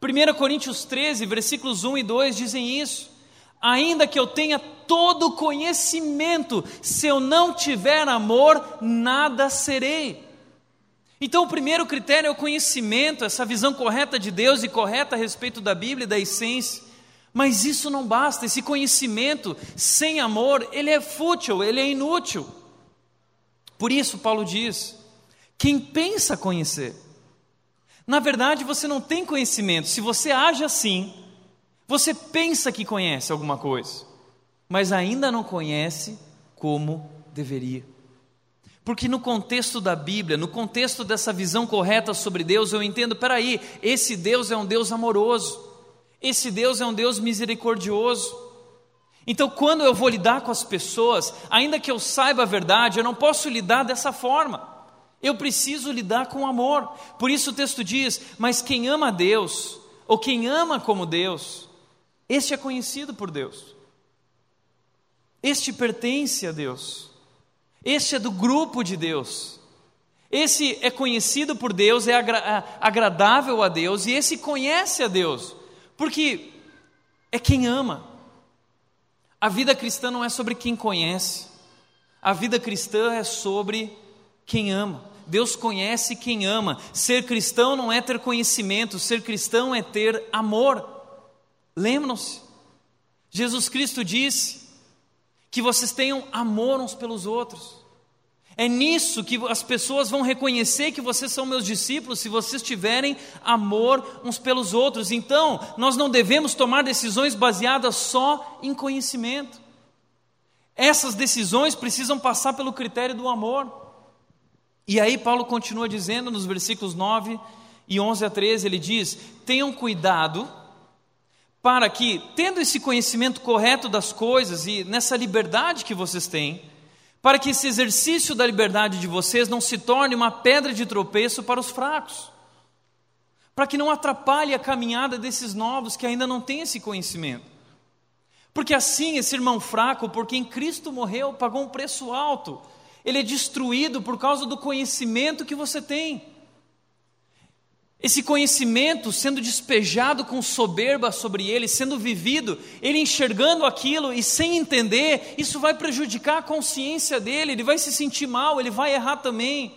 1 Coríntios 13, versículos 1 e 2 dizem isso ainda que eu tenha todo conhecimento, se eu não tiver amor, nada serei. Então, o primeiro critério é o conhecimento, essa visão correta de Deus e correta a respeito da Bíblia e da essência. Mas isso não basta, esse conhecimento sem amor, ele é fútil, ele é inútil. Por isso, Paulo diz: quem pensa conhecer, na verdade você não tem conhecimento, se você age assim, você pensa que conhece alguma coisa. mas ainda não conhece como deveria. Porque no contexto da Bíblia, no contexto dessa visão correta sobre Deus, eu entendo, peraí, esse Deus é um Deus amoroso, esse Deus é um Deus misericordioso. Então, quando eu vou lidar com as pessoas, ainda que eu saiba a verdade, eu não posso lidar dessa forma. Eu preciso lidar com amor. Por isso o texto diz: Mas quem ama a Deus, ou quem ama como Deus, este é conhecido por Deus. Este pertence a Deus. Este é do grupo de Deus. Esse é conhecido por Deus, é agra agradável a Deus, e esse conhece a Deus, porque é quem ama. A vida cristã não é sobre quem conhece, a vida cristã é sobre quem ama. Deus conhece quem ama. Ser cristão não é ter conhecimento, ser cristão é ter amor. Lembram-se? Jesus Cristo disse que vocês tenham amor uns pelos outros. É nisso que as pessoas vão reconhecer que vocês são meus discípulos, se vocês tiverem amor uns pelos outros. Então, nós não devemos tomar decisões baseadas só em conhecimento. Essas decisões precisam passar pelo critério do amor. E aí Paulo continua dizendo nos versículos 9 e 11 a 13, ele diz: "Tenham cuidado para que, tendo esse conhecimento correto das coisas e nessa liberdade que vocês têm, para que esse exercício da liberdade de vocês não se torne uma pedra de tropeço para os fracos, para que não atrapalhe a caminhada desses novos que ainda não têm esse conhecimento. Porque assim, esse irmão fraco, por quem Cristo morreu, pagou um preço alto ele é destruído por causa do conhecimento que você tem. Esse conhecimento sendo despejado com soberba sobre ele, sendo vivido, ele enxergando aquilo e sem entender, isso vai prejudicar a consciência dele, ele vai se sentir mal, ele vai errar também.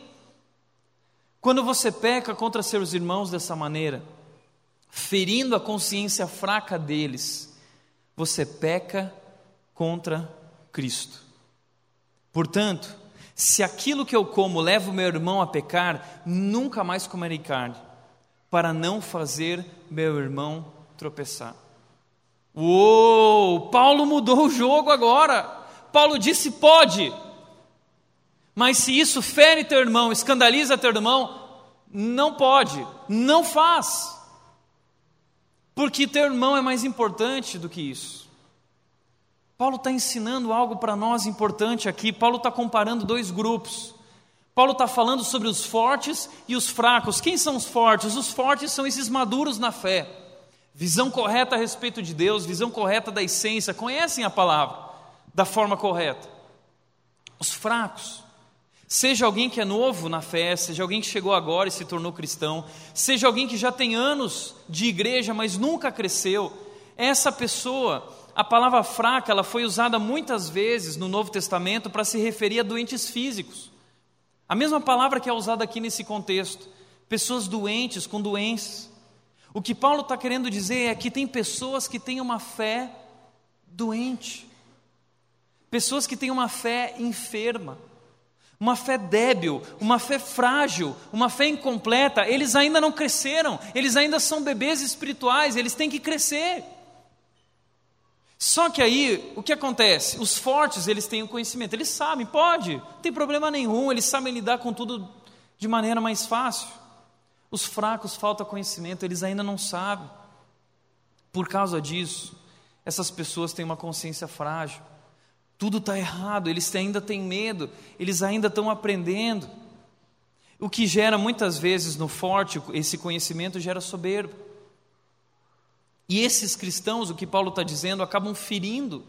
Quando você peca contra seus irmãos dessa maneira, ferindo a consciência fraca deles, você peca contra Cristo. Portanto, se aquilo que eu como leva o meu irmão a pecar, nunca mais comerei carne, para não fazer meu irmão tropeçar. Uou, Paulo mudou o jogo agora. Paulo disse: pode, mas se isso fere teu irmão, escandaliza teu irmão, não pode, não faz, porque teu irmão é mais importante do que isso. Paulo está ensinando algo para nós importante aqui. Paulo está comparando dois grupos. Paulo está falando sobre os fortes e os fracos. Quem são os fortes? Os fortes são esses maduros na fé, visão correta a respeito de Deus, visão correta da essência, conhecem a palavra da forma correta. Os fracos, seja alguém que é novo na fé, seja alguém que chegou agora e se tornou cristão, seja alguém que já tem anos de igreja, mas nunca cresceu, essa pessoa a palavra fraca ela foi usada muitas vezes no Novo Testamento para se referir a doentes físicos. A mesma palavra que é usada aqui nesse contexto. Pessoas doentes, com doenças. O que Paulo está querendo dizer é que tem pessoas que têm uma fé doente, pessoas que têm uma fé enferma, uma fé débil, uma fé frágil, uma fé incompleta. Eles ainda não cresceram, eles ainda são bebês espirituais, eles têm que crescer. Só que aí, o que acontece? Os fortes, eles têm o conhecimento, eles sabem, pode, não tem problema nenhum, eles sabem lidar com tudo de maneira mais fácil. Os fracos falta conhecimento, eles ainda não sabem. Por causa disso, essas pessoas têm uma consciência frágil. Tudo está errado, eles ainda têm medo, eles ainda estão aprendendo. O que gera muitas vezes no forte, esse conhecimento gera soberba. E esses cristãos, o que Paulo está dizendo, acabam ferindo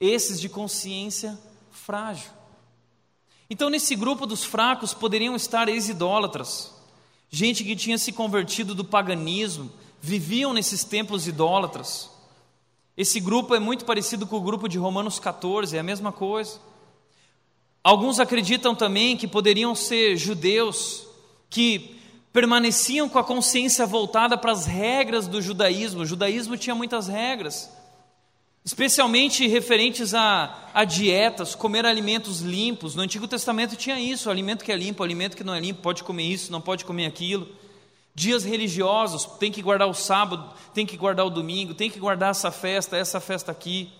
esses de consciência frágil. Então, nesse grupo dos fracos poderiam estar ex-idólatras, gente que tinha se convertido do paganismo, viviam nesses templos idólatras. Esse grupo é muito parecido com o grupo de Romanos 14, é a mesma coisa. Alguns acreditam também que poderiam ser judeus que permaneciam com a consciência voltada para as regras do judaísmo. O judaísmo tinha muitas regras, especialmente referentes a, a dietas, comer alimentos limpos. No Antigo Testamento tinha isso: alimento que é limpo, alimento que não é limpo, pode comer isso, não pode comer aquilo. Dias religiosos, tem que guardar o sábado, tem que guardar o domingo, tem que guardar essa festa, essa festa aqui.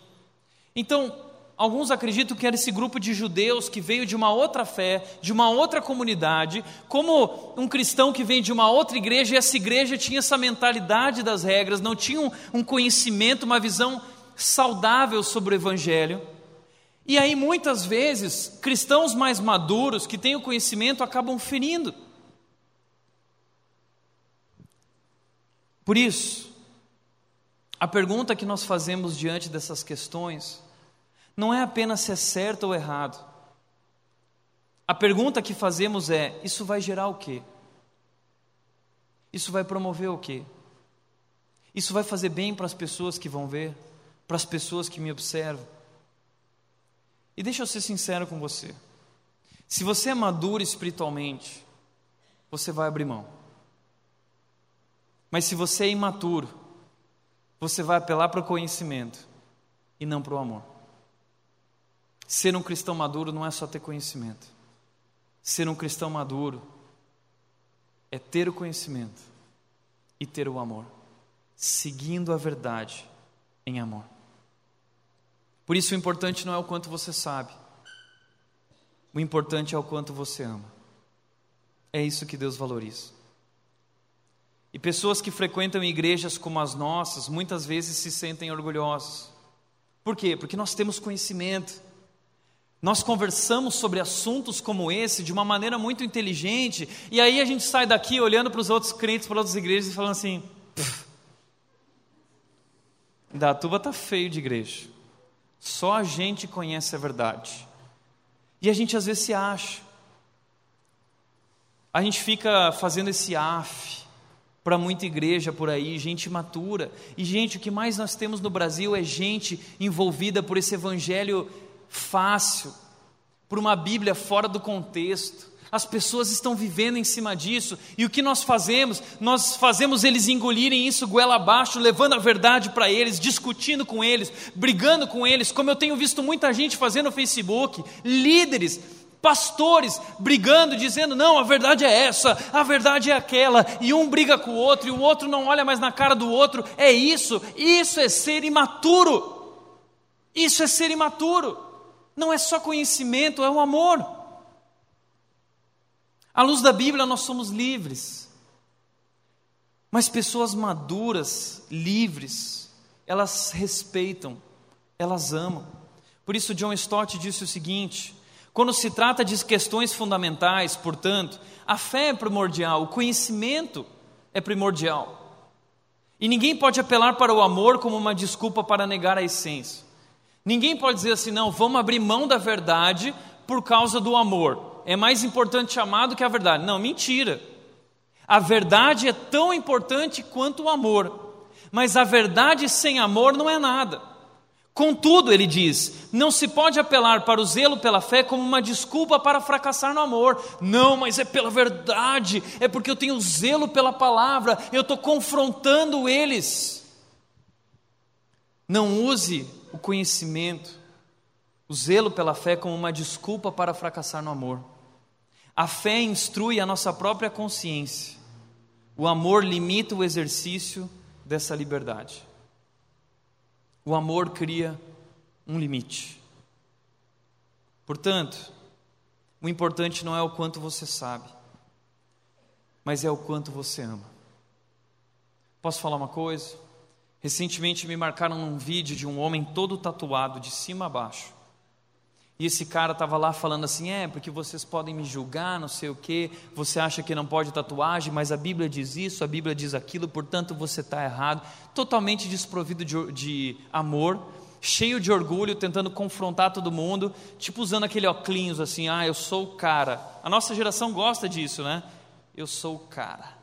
Então, Alguns acreditam que era esse grupo de judeus que veio de uma outra fé, de uma outra comunidade, como um cristão que vem de uma outra igreja, e essa igreja tinha essa mentalidade das regras, não tinha um conhecimento, uma visão saudável sobre o Evangelho. E aí, muitas vezes, cristãos mais maduros, que têm o conhecimento, acabam ferindo. Por isso, a pergunta que nós fazemos diante dessas questões não é apenas se é certo ou errado. A pergunta que fazemos é: isso vai gerar o quê? Isso vai promover o quê? Isso vai fazer bem para as pessoas que vão ver, para as pessoas que me observam. E deixa eu ser sincero com você. Se você é maduro espiritualmente, você vai abrir mão. Mas se você é imaturo, você vai apelar para o conhecimento e não para o amor. Ser um cristão maduro não é só ter conhecimento. Ser um cristão maduro é ter o conhecimento e ter o amor, seguindo a verdade em amor. Por isso, o importante não é o quanto você sabe, o importante é o quanto você ama. É isso que Deus valoriza. E pessoas que frequentam igrejas como as nossas, muitas vezes se sentem orgulhosas. Por quê? Porque nós temos conhecimento. Nós conversamos sobre assuntos como esse de uma maneira muito inteligente, e aí a gente sai daqui olhando para os outros crentes, para outras igrejas e falando assim: da tuba tá feio de igreja. Só a gente conhece a verdade. E a gente às vezes se acha. A gente fica fazendo esse af para muita igreja por aí, gente matura. E gente, o que mais nós temos no Brasil é gente envolvida por esse evangelho fácil, por uma Bíblia fora do contexto. As pessoas estão vivendo em cima disso, e o que nós fazemos? Nós fazemos eles engolirem isso goela abaixo, levando a verdade para eles, discutindo com eles, brigando com eles, como eu tenho visto muita gente fazer no Facebook, líderes, pastores brigando, dizendo: não, a verdade é essa, a verdade é aquela, e um briga com o outro, e o outro não olha mais na cara do outro, é isso, isso é ser imaturo, isso é ser imaturo não é só conhecimento, é o amor. À luz da Bíblia, nós somos livres. Mas pessoas maduras, livres, elas respeitam, elas amam. Por isso, John Stott disse o seguinte: quando se trata de questões fundamentais, portanto, a fé é primordial, o conhecimento é primordial. E ninguém pode apelar para o amor como uma desculpa para negar a essência. Ninguém pode dizer assim, não, vamos abrir mão da verdade por causa do amor. É mais importante chamar do que a verdade. Não, mentira. A verdade é tão importante quanto o amor. Mas a verdade sem amor não é nada. Contudo, ele diz, não se pode apelar para o zelo pela fé como uma desculpa para fracassar no amor. Não, mas é pela verdade, é porque eu tenho zelo pela palavra, eu estou confrontando eles. Não use o conhecimento, o zelo pela fé como uma desculpa para fracassar no amor. A fé instrui a nossa própria consciência. O amor limita o exercício dessa liberdade. O amor cria um limite. Portanto, o importante não é o quanto você sabe, mas é o quanto você ama. Posso falar uma coisa? Recentemente me marcaram num vídeo de um homem todo tatuado, de cima a baixo. E esse cara estava lá falando assim: é, porque vocês podem me julgar, não sei o que, você acha que não pode tatuagem, mas a Bíblia diz isso, a Bíblia diz aquilo, portanto você está errado. Totalmente desprovido de, de, amor, cheio de orgulho, tentando confrontar todo mundo, tipo usando aquele óculos assim: ah, eu sou o cara. A nossa geração gosta disso, né? Eu sou o cara.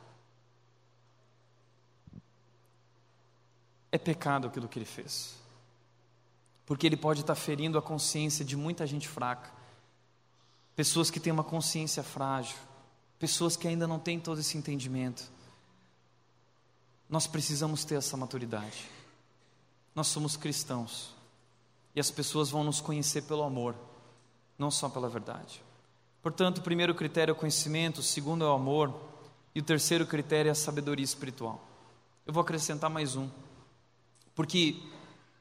É pecado aquilo que ele fez. Porque ele pode estar ferindo a consciência de muita gente fraca, pessoas que têm uma consciência frágil, pessoas que ainda não têm todo esse entendimento. Nós precisamos ter essa maturidade. Nós somos cristãos e as pessoas vão nos conhecer pelo amor, não só pela verdade. Portanto, o primeiro critério é o conhecimento, o segundo é o amor e o terceiro critério é a sabedoria espiritual. Eu vou acrescentar mais um. Porque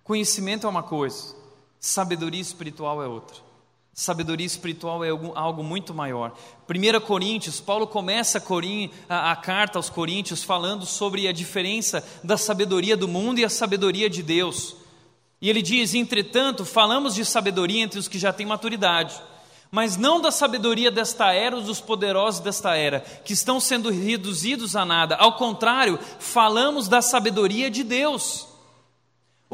conhecimento é uma coisa, sabedoria espiritual é outra. Sabedoria espiritual é algo, muito maior. 1 Coríntios, Paulo começa a, a, a carta aos Coríntios falando sobre a diferença da sabedoria do mundo e a sabedoria de Deus. E ele diz: entretanto, falamos de sabedoria entre os que já têm maturidade, mas não da sabedoria desta era ou dos poderosos desta era, que estão sendo reduzidos a nada. Ao contrário, falamos da sabedoria de Deus.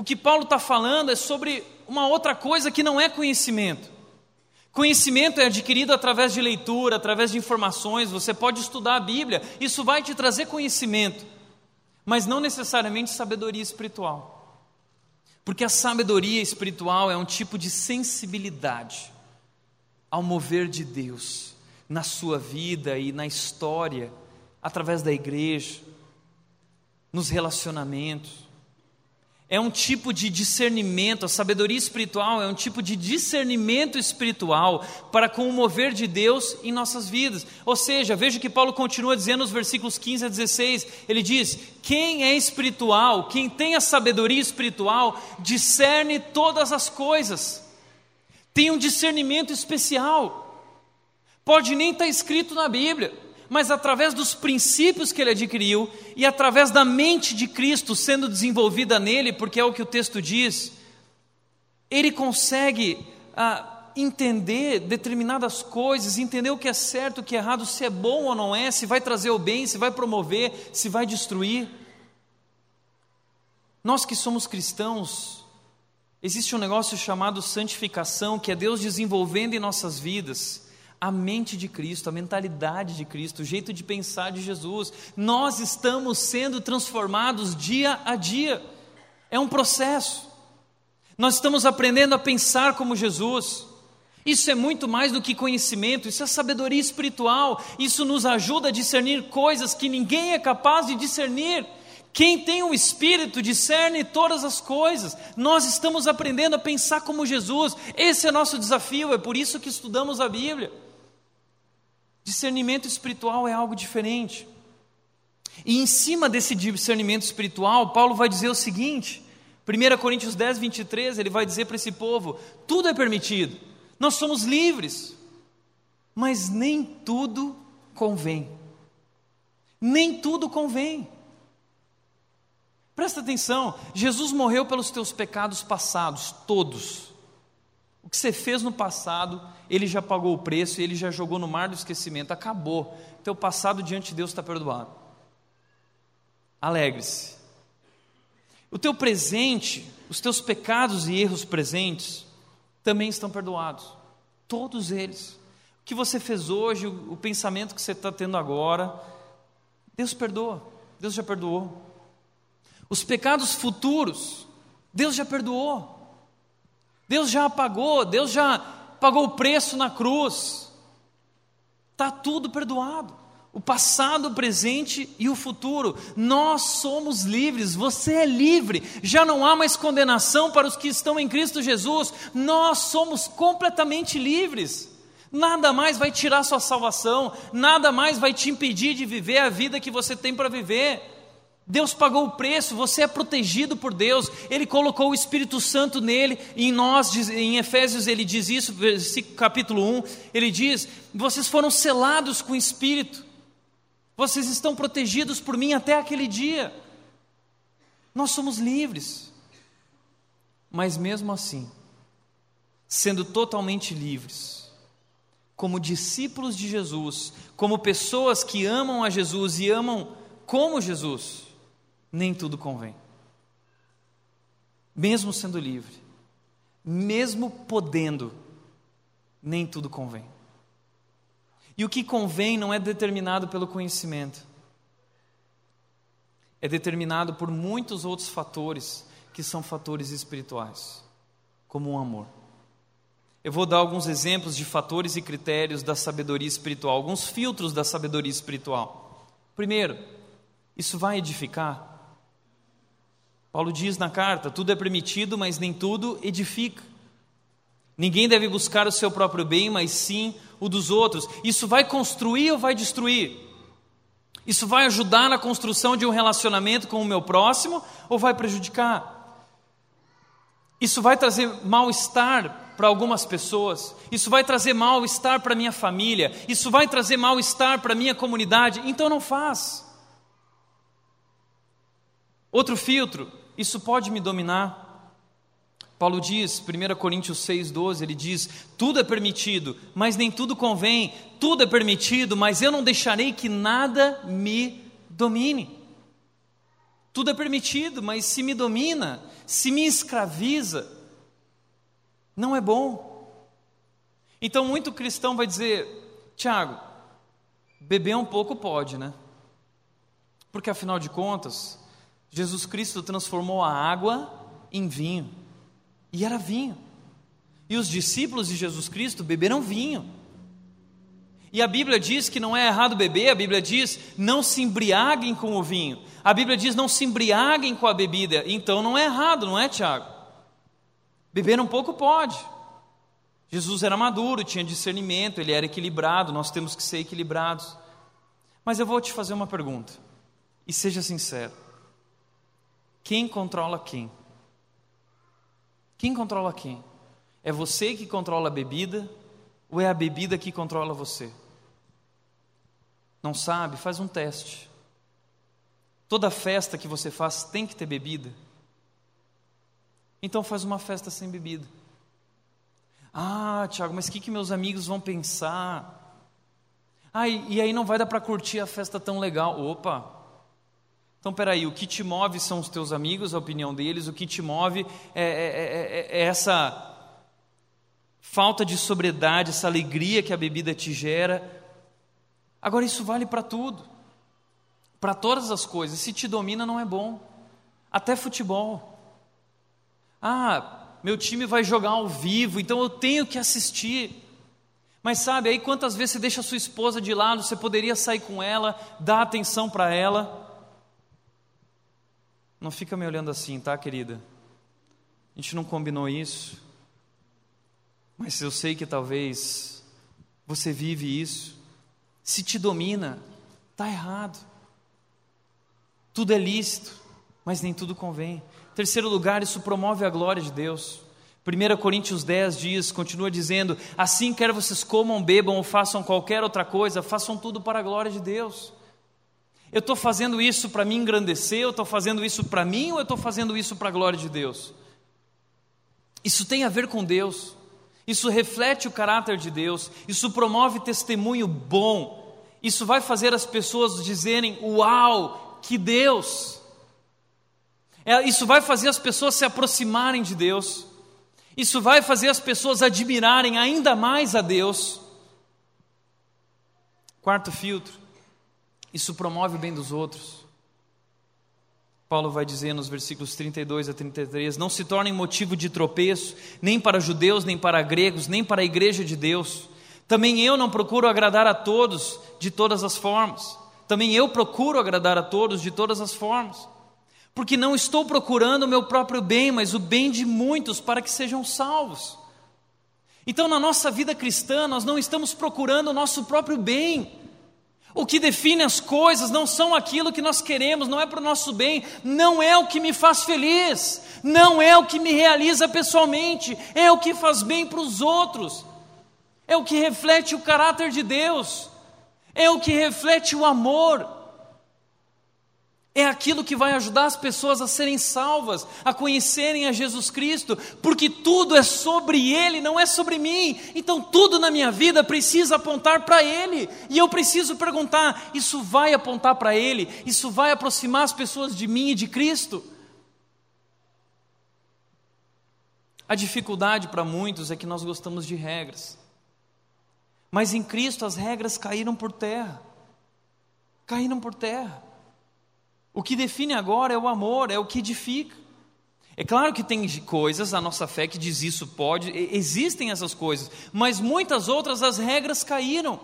O que Paulo está falando é sobre uma outra coisa que não é conhecimento. Conhecimento é adquirido através de leitura, através de informações, você pode estudar a Bíblia, isso vai te trazer conhecimento, mas não necessariamente sabedoria espiritual. Porque a sabedoria espiritual é um tipo de sensibilidade ao mover de Deus na sua vida e na história, através da igreja, nos relacionamentos é um tipo de discernimento, a sabedoria espiritual é um tipo de discernimento espiritual para com o mover de Deus em nossas vidas. Ou seja, veja que Paulo continua dizendo nos versículos 15 a 16: ele diz: Quem é espiritual, quem tem a sabedoria espiritual, discerne todas as coisas, tem um discernimento especial, pode nem estar escrito na Bíblia mas através dos princípios que ele adquiriu e através da mente de Cristo sendo desenvolvida nele, porque é o que o texto diz, ele consegue ah, entender determinadas coisas, entender o que é certo, o que é errado, se é bom ou não é, se vai trazer o bem, se vai promover, se vai destruir. Nós que somos cristãos, existe um negócio chamado santificação, que é Deus desenvolvendo em nossas vidas a mente de Cristo, a mentalidade de Cristo, o jeito de pensar de Jesus. Nós estamos sendo transformados dia a dia. É um processo. Nós estamos aprendendo a pensar como Jesus. Isso é muito mais do que conhecimento, isso é sabedoria espiritual. Isso nos ajuda a discernir coisas que ninguém é capaz de discernir. Quem tem o Espírito discerne todas as coisas. Nós estamos aprendendo a pensar como Jesus. Esse é nosso desafio, é por isso que estudamos a Bíblia. Discernimento espiritual é algo diferente. E em cima desse discernimento espiritual, Paulo vai dizer o seguinte: 1 Coríntios 10, 23, ele vai dizer para esse povo: tudo é permitido, nós somos livres, mas nem tudo convém. Nem tudo convém. Presta atenção, Jesus morreu pelos teus pecados passados, todos. O que você fez no passado, ele já pagou o preço ele já jogou no mar do esquecimento. Acabou. Teu passado diante de Deus está perdoado. Alegre-se. O teu presente, os teus pecados e erros presentes também estão perdoados. Todos eles. O que você fez hoje, o pensamento que você está tendo agora, Deus perdoa. Deus já perdoou. Os pecados futuros, Deus já perdoou. Deus já apagou, Deus já pagou o preço na cruz. Está tudo perdoado. O passado, o presente e o futuro. Nós somos livres, você é livre. Já não há mais condenação para os que estão em Cristo Jesus. Nós somos completamente livres. Nada mais vai tirar sua salvação, nada mais vai te impedir de viver a vida que você tem para viver. Deus pagou o preço, você é protegido por Deus, Ele colocou o Espírito Santo nele, em nós, em Efésios ele diz isso, capítulo 1, ele diz: vocês foram selados com o Espírito, vocês estão protegidos por mim até aquele dia. Nós somos livres, mas mesmo assim, sendo totalmente livres, como discípulos de Jesus, como pessoas que amam a Jesus e amam como Jesus, nem tudo convém. Mesmo sendo livre, mesmo podendo, nem tudo convém. E o que convém não é determinado pelo conhecimento, é determinado por muitos outros fatores que são fatores espirituais, como o amor. Eu vou dar alguns exemplos de fatores e critérios da sabedoria espiritual, alguns filtros da sabedoria espiritual. Primeiro, isso vai edificar? Paulo diz na carta: tudo é permitido, mas nem tudo edifica. Ninguém deve buscar o seu próprio bem, mas sim o dos outros. Isso vai construir ou vai destruir? Isso vai ajudar na construção de um relacionamento com o meu próximo ou vai prejudicar? Isso vai trazer mal-estar para algumas pessoas, isso vai trazer mal-estar para minha família, isso vai trazer mal-estar para minha comunidade, então não faz. Outro filtro, isso pode me dominar. Paulo diz, 1 Coríntios 6,12, ele diz: Tudo é permitido, mas nem tudo convém, tudo é permitido, mas eu não deixarei que nada me domine. Tudo é permitido, mas se me domina, se me escraviza, não é bom. Então, muito cristão vai dizer: Tiago, beber um pouco pode, né? Porque afinal de contas, Jesus Cristo transformou a água em vinho. E era vinho. E os discípulos de Jesus Cristo beberam vinho. E a Bíblia diz que não é errado beber, a Bíblia diz não se embriaguem com o vinho. A Bíblia diz não se embriaguem com a bebida. Então não é errado, não é, Tiago? Beber um pouco pode. Jesus era maduro, tinha discernimento, ele era equilibrado, nós temos que ser equilibrados. Mas eu vou te fazer uma pergunta, e seja sincero: quem controla quem? Quem controla quem? É você que controla a bebida ou é a bebida que controla você? Não sabe? Faz um teste. Toda festa que você faz tem que ter bebida. Então faz uma festa sem bebida. Ah, Tiago, mas o que, que meus amigos vão pensar? Ah, e, e aí não vai dar para curtir a festa tão legal. Opa, então, peraí, o que te move são os teus amigos, a opinião deles, o que te move é, é, é, é essa falta de sobriedade, essa alegria que a bebida te gera. Agora, isso vale para tudo, para todas as coisas. Se te domina, não é bom, até futebol. Ah, meu time vai jogar ao vivo, então eu tenho que assistir. Mas sabe, aí quantas vezes você deixa a sua esposa de lado, você poderia sair com ela, dar atenção para ela. Não fica me olhando assim, tá, querida? A gente não combinou isso. Mas eu sei que talvez você vive isso. Se te domina, tá errado. Tudo é lícito, mas nem tudo convém. Terceiro lugar, isso promove a glória de Deus. 1 Coríntios 10 diz, continua dizendo: Assim quer vocês comam, bebam ou façam qualquer outra coisa, façam tudo para a glória de Deus. Eu estou fazendo isso para me engrandecer, eu estou fazendo isso para mim ou eu estou fazendo isso para a glória de Deus? Isso tem a ver com Deus, isso reflete o caráter de Deus, isso promove testemunho bom, isso vai fazer as pessoas dizerem: Uau, que Deus! É, isso vai fazer as pessoas se aproximarem de Deus, isso vai fazer as pessoas admirarem ainda mais a Deus. Quarto filtro, isso promove o bem dos outros. Paulo vai dizer nos versículos 32 a 33: Não se tornem motivo de tropeço, nem para judeus, nem para gregos, nem para a igreja de Deus. Também eu não procuro agradar a todos de todas as formas. Também eu procuro agradar a todos de todas as formas. Porque não estou procurando o meu próprio bem, mas o bem de muitos para que sejam salvos. Então, na nossa vida cristã, nós não estamos procurando o nosso próprio bem, o que define as coisas não são aquilo que nós queremos, não é para o nosso bem, não é o que me faz feliz, não é o que me realiza pessoalmente, é o que faz bem para os outros, é o que reflete o caráter de Deus, é o que reflete o amor. É aquilo que vai ajudar as pessoas a serem salvas, a conhecerem a Jesus Cristo, porque tudo é sobre Ele, não é sobre mim. Então tudo na minha vida precisa apontar para Ele, e eu preciso perguntar: isso vai apontar para Ele? Isso vai aproximar as pessoas de mim e de Cristo? A dificuldade para muitos é que nós gostamos de regras, mas em Cristo as regras caíram por terra caíram por terra. O que define agora é o amor, é o que edifica. É claro que tem coisas, a nossa fé que diz isso pode, existem essas coisas, mas muitas outras as regras caíram.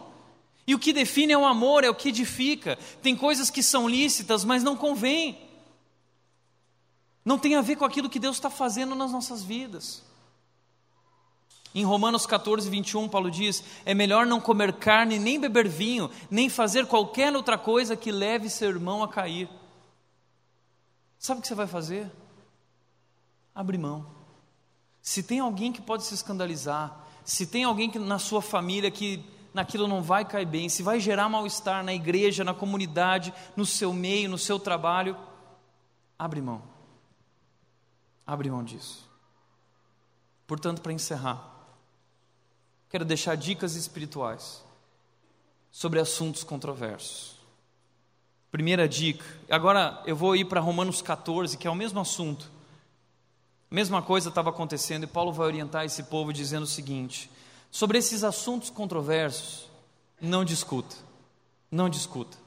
E o que define é o amor, é o que edifica. Tem coisas que são lícitas, mas não convém. Não tem a ver com aquilo que Deus está fazendo nas nossas vidas. Em Romanos 14, 21, Paulo diz: É melhor não comer carne, nem beber vinho, nem fazer qualquer outra coisa que leve seu irmão a cair. Sabe o que você vai fazer? Abre mão. Se tem alguém que pode se escandalizar, se tem alguém que, na sua família que naquilo não vai cair bem, se vai gerar mal-estar na igreja, na comunidade, no seu meio, no seu trabalho, abre mão. Abre mão disso. Portanto, para encerrar, quero deixar dicas espirituais sobre assuntos controversos. Primeira dica, agora eu vou ir para Romanos 14, que é o mesmo assunto. Mesma coisa estava acontecendo e Paulo vai orientar esse povo dizendo o seguinte: sobre esses assuntos controversos, não discuta, não discuta.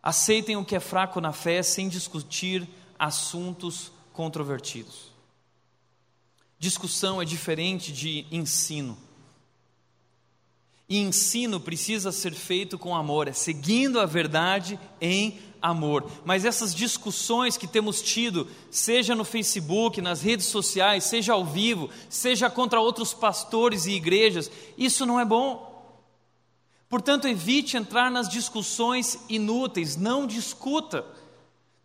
Aceitem o que é fraco na fé sem discutir assuntos controvertidos. Discussão é diferente de ensino. E ensino precisa ser feito com amor, é seguindo a verdade em amor. Mas essas discussões que temos tido, seja no Facebook, nas redes sociais, seja ao vivo, seja contra outros pastores e igrejas, isso não é bom. Portanto, evite entrar nas discussões inúteis, não discuta.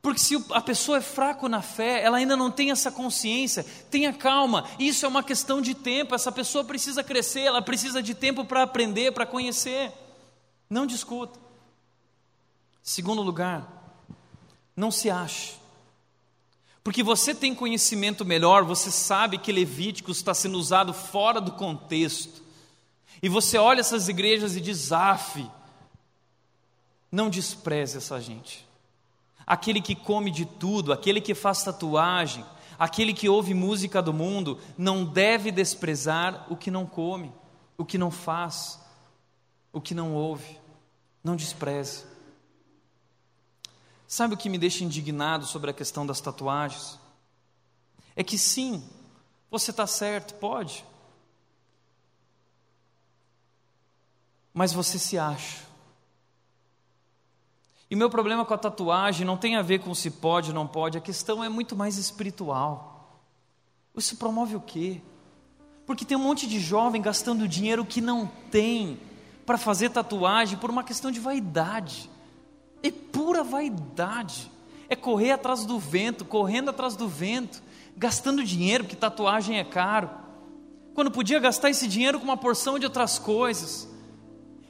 Porque se a pessoa é fraco na fé, ela ainda não tem essa consciência, tenha calma, isso é uma questão de tempo, essa pessoa precisa crescer, ela precisa de tempo para aprender, para conhecer. Não discuta. Segundo lugar, não se ache. Porque você tem conhecimento melhor, você sabe que Levítico está sendo usado fora do contexto. E você olha essas igrejas e diz: não despreze essa gente aquele que come de tudo, aquele que faz tatuagem, aquele que ouve música do mundo, não deve desprezar o que não come, o que não faz, o que não ouve. Não despreze. Sabe o que me deixa indignado sobre a questão das tatuagens? É que sim, você está certo, pode. Mas você se acha. E meu problema com a tatuagem não tem a ver com se pode ou não pode, a questão é muito mais espiritual. Isso promove o quê? Porque tem um monte de jovem gastando dinheiro que não tem para fazer tatuagem por uma questão de vaidade. É pura vaidade. É correr atrás do vento, correndo atrás do vento, gastando dinheiro, porque tatuagem é caro. Quando podia gastar esse dinheiro com uma porção de outras coisas.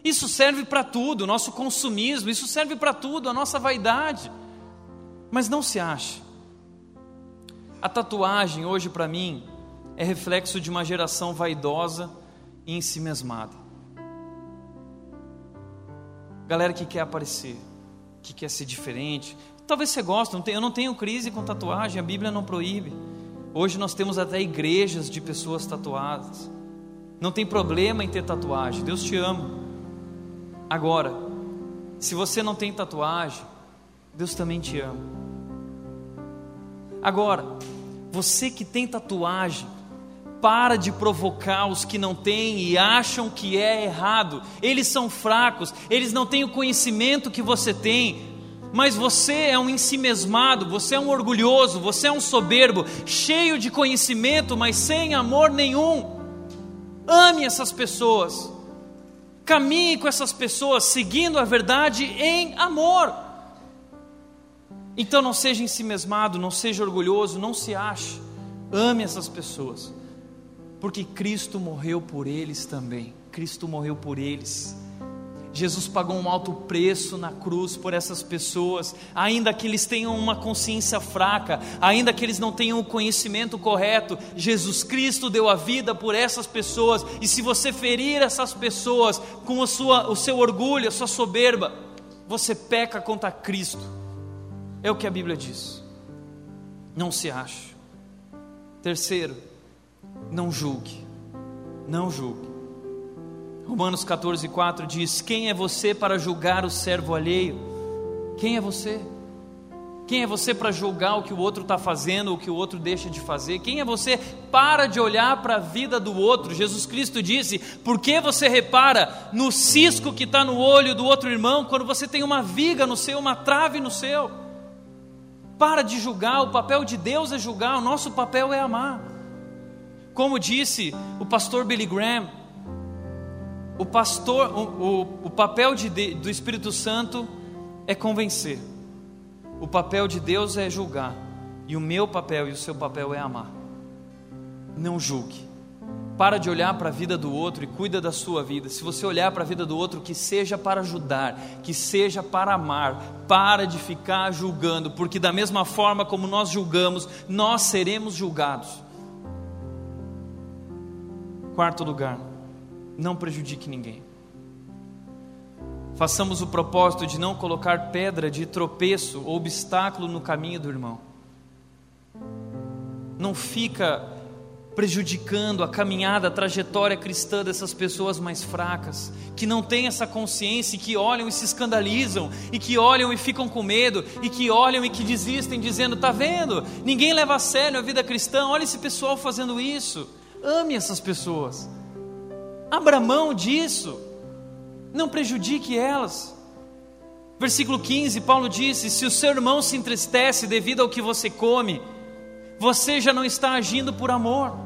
Isso serve para tudo, o nosso consumismo, isso serve para tudo, a nossa vaidade. Mas não se ache. A tatuagem hoje para mim é reflexo de uma geração vaidosa e ensimesmada. Galera que quer aparecer, que quer ser diferente. Talvez você goste, eu não tenho crise com tatuagem, a Bíblia não proíbe. Hoje nós temos até igrejas de pessoas tatuadas. Não tem problema em ter tatuagem, Deus te ama. Agora, se você não tem tatuagem, Deus também te ama. Agora, você que tem tatuagem, para de provocar os que não têm e acham que é errado. Eles são fracos, eles não têm o conhecimento que você tem. Mas você é um ensimesmado, você é um orgulhoso, você é um soberbo, cheio de conhecimento, mas sem amor nenhum. Ame essas pessoas. Caminhe com essas pessoas seguindo a verdade em amor. Então não seja em si mesmado, não seja orgulhoso, não se ache. Ame essas pessoas. Porque Cristo morreu por eles também. Cristo morreu por eles. Jesus pagou um alto preço na cruz por essas pessoas, ainda que eles tenham uma consciência fraca, ainda que eles não tenham o conhecimento correto, Jesus Cristo deu a vida por essas pessoas, e se você ferir essas pessoas com a sua, o seu orgulho, a sua soberba, você peca contra Cristo. É o que a Bíblia diz. Não se ache. Terceiro, não julgue. Não julgue. Romanos 14, 4 diz: Quem é você para julgar o servo alheio? Quem é você? Quem é você para julgar o que o outro está fazendo, o que o outro deixa de fazer? Quem é você para de olhar para a vida do outro? Jesus Cristo disse: Por que você repara no cisco que está no olho do outro irmão, quando você tem uma viga no seu, uma trave no seu? Para de julgar, o papel de Deus é julgar, o nosso papel é amar. Como disse o pastor Billy Graham, o pastor, o, o, o papel de, do Espírito Santo é convencer. O papel de Deus é julgar. E o meu papel e o seu papel é amar. não julgue. Para de olhar para a vida do outro e cuida da sua vida. Se você olhar para a vida do outro, que seja para ajudar, que seja para amar. Para de ficar julgando, porque da mesma forma como nós julgamos, nós seremos julgados. Quarto lugar, não prejudique ninguém. Façamos o propósito de não colocar pedra de tropeço ou obstáculo no caminho do irmão. Não fica prejudicando a caminhada, a trajetória cristã dessas pessoas mais fracas, que não têm essa consciência e que olham e se escandalizam, e que olham e ficam com medo, e que olham e que desistem, dizendo: tá vendo? Ninguém leva a sério a vida cristã, olha esse pessoal fazendo isso. Ame essas pessoas, abra mão disso, não prejudique elas. Versículo 15, Paulo disse: Se o seu irmão se entristece devido ao que você come, você já não está agindo por amor.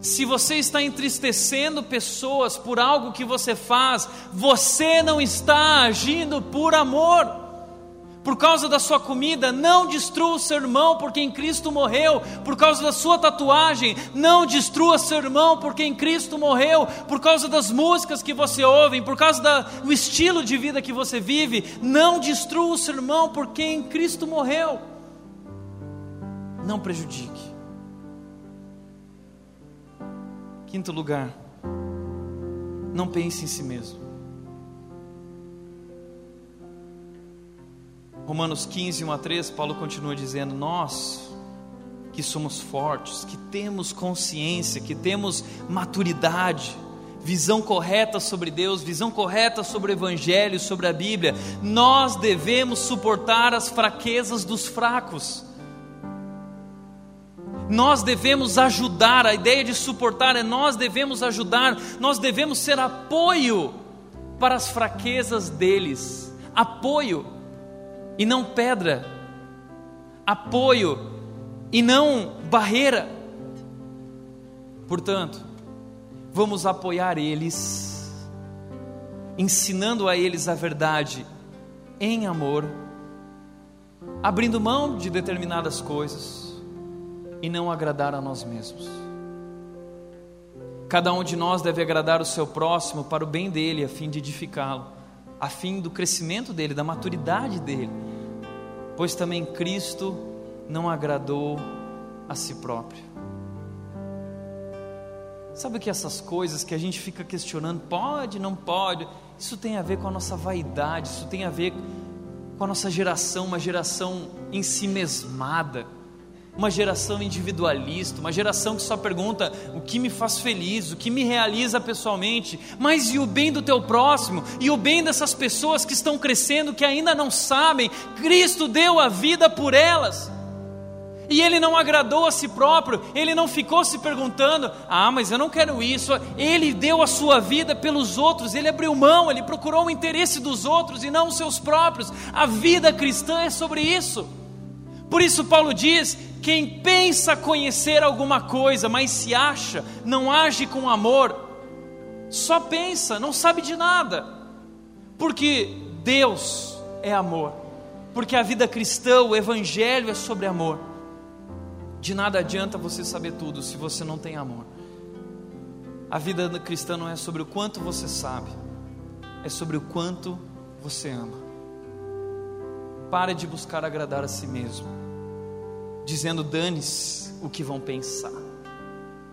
Se você está entristecendo pessoas por algo que você faz, você não está agindo por amor. Por causa da sua comida, não destrua o seu irmão porque em Cristo morreu. Por causa da sua tatuagem, não destrua seu irmão porque em Cristo morreu. Por causa das músicas que você ouve, por causa do estilo de vida que você vive, não destrua o seu irmão porque em Cristo morreu não prejudique. Quinto lugar, não pense em si mesmo. Romanos 15, 1 a 3, Paulo continua dizendo: Nós que somos fortes, que temos consciência, que temos maturidade, visão correta sobre Deus, visão correta sobre o Evangelho, sobre a Bíblia, nós devemos suportar as fraquezas dos fracos. Nós devemos ajudar, a ideia de suportar é nós devemos ajudar, nós devemos ser apoio para as fraquezas deles, apoio e não pedra, apoio e não barreira. Portanto, vamos apoiar eles, ensinando a eles a verdade em amor, abrindo mão de determinadas coisas e não agradar a nós mesmos. Cada um de nós deve agradar o seu próximo para o bem dele, a fim de edificá-lo, a fim do crescimento dele, da maturidade dele, pois também Cristo não agradou a si próprio. Sabe que essas coisas que a gente fica questionando, pode, não pode, isso tem a ver com a nossa vaidade, isso tem a ver com a nossa geração, uma geração em si mesmada uma geração individualista, uma geração que só pergunta o que me faz feliz, o que me realiza pessoalmente, mas e o bem do teu próximo, e o bem dessas pessoas que estão crescendo, que ainda não sabem, Cristo deu a vida por elas. E ele não agradou a si próprio, ele não ficou se perguntando: ah, mas eu não quero isso. Ele deu a sua vida pelos outros, ele abriu mão, ele procurou o interesse dos outros e não os seus próprios. A vida cristã é sobre isso. Por isso, Paulo diz quem pensa conhecer alguma coisa, mas se acha, não age com amor, só pensa, não sabe de nada, porque Deus é amor, porque a vida cristã, o Evangelho é sobre amor. De nada adianta você saber tudo se você não tem amor. A vida cristã não é sobre o quanto você sabe, é sobre o quanto você ama. Pare de buscar agradar a si mesmo dizendo: dane-se o que vão pensar,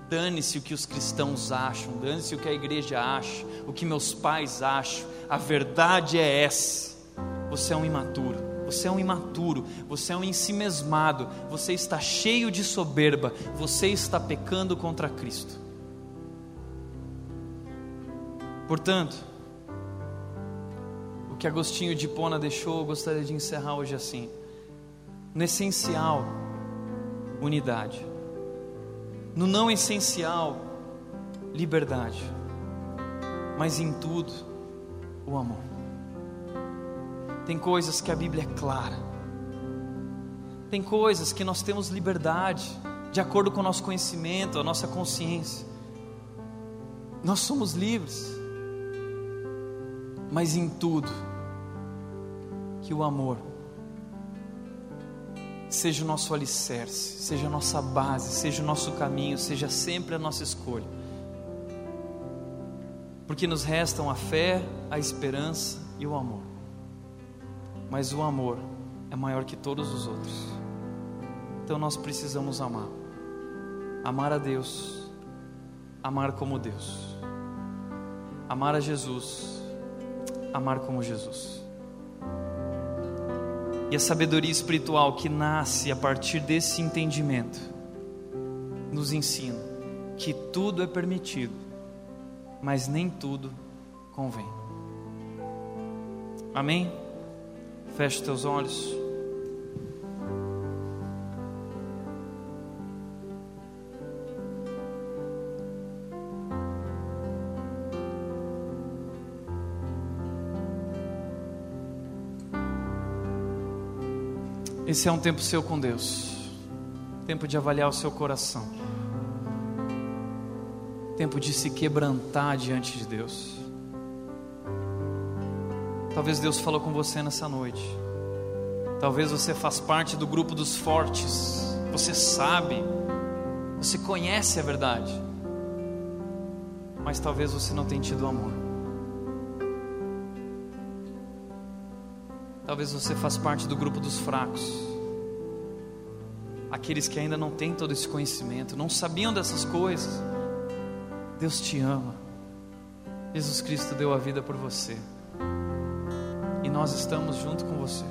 dane-se o que os cristãos acham, dane-se o que a igreja acha, o que meus pais acham. A verdade é essa: você é um imaturo. Você é um imaturo, você é um ensimesmado, você está cheio de soberba, você está pecando contra Cristo. Portanto, que Agostinho de Pona deixou, eu gostaria de encerrar hoje assim. No essencial, unidade. No não essencial, liberdade. Mas em tudo, o amor. Tem coisas que a Bíblia é clara. Tem coisas que nós temos liberdade, de acordo com o nosso conhecimento, a nossa consciência. Nós somos livres. Mas em tudo, que o amor seja o nosso alicerce, seja a nossa base, seja o nosso caminho, seja sempre a nossa escolha. Porque nos restam a fé, a esperança e o amor. Mas o amor é maior que todos os outros. Então nós precisamos amar. Amar a Deus, amar como Deus. Amar a Jesus, amar como Jesus. E a sabedoria espiritual que nasce a partir desse entendimento nos ensina que tudo é permitido, mas nem tudo convém. Amém? Feche teus olhos. Esse é um tempo seu com Deus. Tempo de avaliar o seu coração. Tempo de se quebrantar diante de Deus. Talvez Deus falou com você nessa noite. Talvez você faz parte do grupo dos fortes. Você sabe, você conhece a verdade. Mas talvez você não tenha tido amor. Talvez você faz parte do grupo dos fracos. Aqueles que ainda não têm todo esse conhecimento, não sabiam dessas coisas. Deus te ama. Jesus Cristo deu a vida por você. E nós estamos junto com você.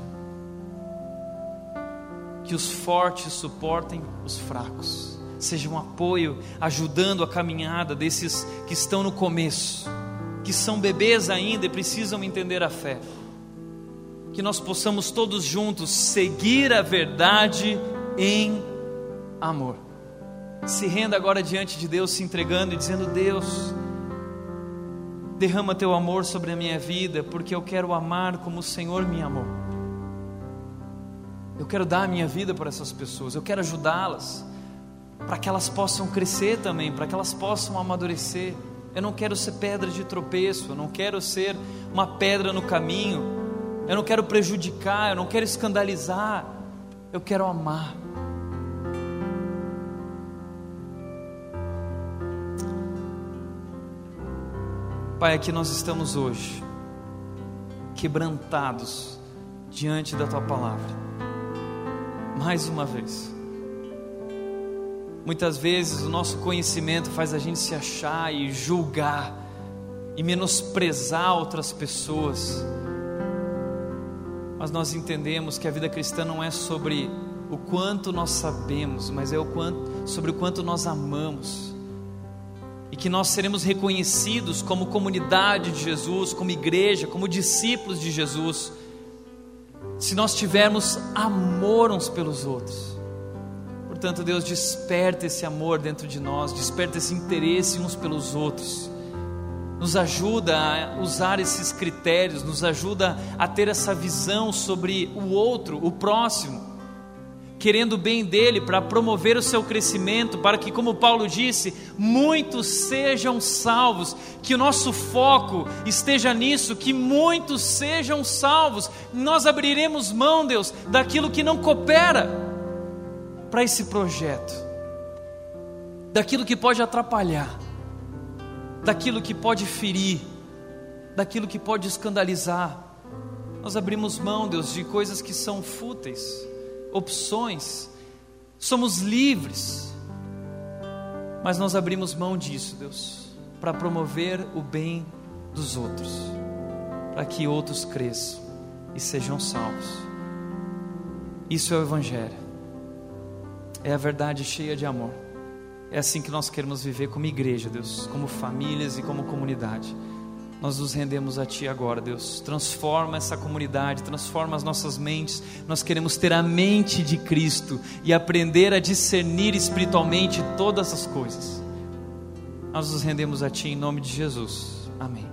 Que os fortes suportem os fracos. Seja um apoio, ajudando a caminhada desses que estão no começo, que são bebês ainda e precisam entender a fé que nós possamos todos juntos seguir a verdade em amor. Se renda agora diante de Deus, se entregando e dizendo: Deus, derrama teu amor sobre a minha vida, porque eu quero amar como o Senhor me amou. Eu quero dar a minha vida para essas pessoas, eu quero ajudá-las, para que elas possam crescer também, para que elas possam amadurecer. Eu não quero ser pedra de tropeço, eu não quero ser uma pedra no caminho eu não quero prejudicar, eu não quero escandalizar, eu quero amar. Pai, aqui nós estamos hoje, quebrantados diante da Tua palavra, mais uma vez. Muitas vezes o nosso conhecimento faz a gente se achar e julgar e menosprezar outras pessoas mas nós entendemos que a vida cristã não é sobre o quanto nós sabemos, mas é o quanto, sobre o quanto nós amamos. E que nós seremos reconhecidos como comunidade de Jesus, como igreja, como discípulos de Jesus, se nós tivermos amor uns pelos outros. Portanto, Deus desperta esse amor dentro de nós, desperta esse interesse uns pelos outros nos ajuda a usar esses critérios, nos ajuda a ter essa visão sobre o outro, o próximo, querendo o bem dele para promover o seu crescimento, para que, como Paulo disse, muitos sejam salvos, que o nosso foco esteja nisso, que muitos sejam salvos. Nós abriremos mão, Deus, daquilo que não coopera para esse projeto, daquilo que pode atrapalhar daquilo que pode ferir, daquilo que pode escandalizar. Nós abrimos mão, Deus, de coisas que são fúteis, opções, somos livres, mas nós abrimos mão disso, Deus, para promover o bem dos outros, para que outros cresçam e sejam salvos. Isso é o Evangelho, é a verdade cheia de amor. É assim que nós queremos viver como igreja, Deus, como famílias e como comunidade. Nós nos rendemos a Ti agora, Deus. Transforma essa comunidade, transforma as nossas mentes. Nós queremos ter a mente de Cristo e aprender a discernir espiritualmente todas as coisas. Nós nos rendemos a Ti em nome de Jesus. Amém.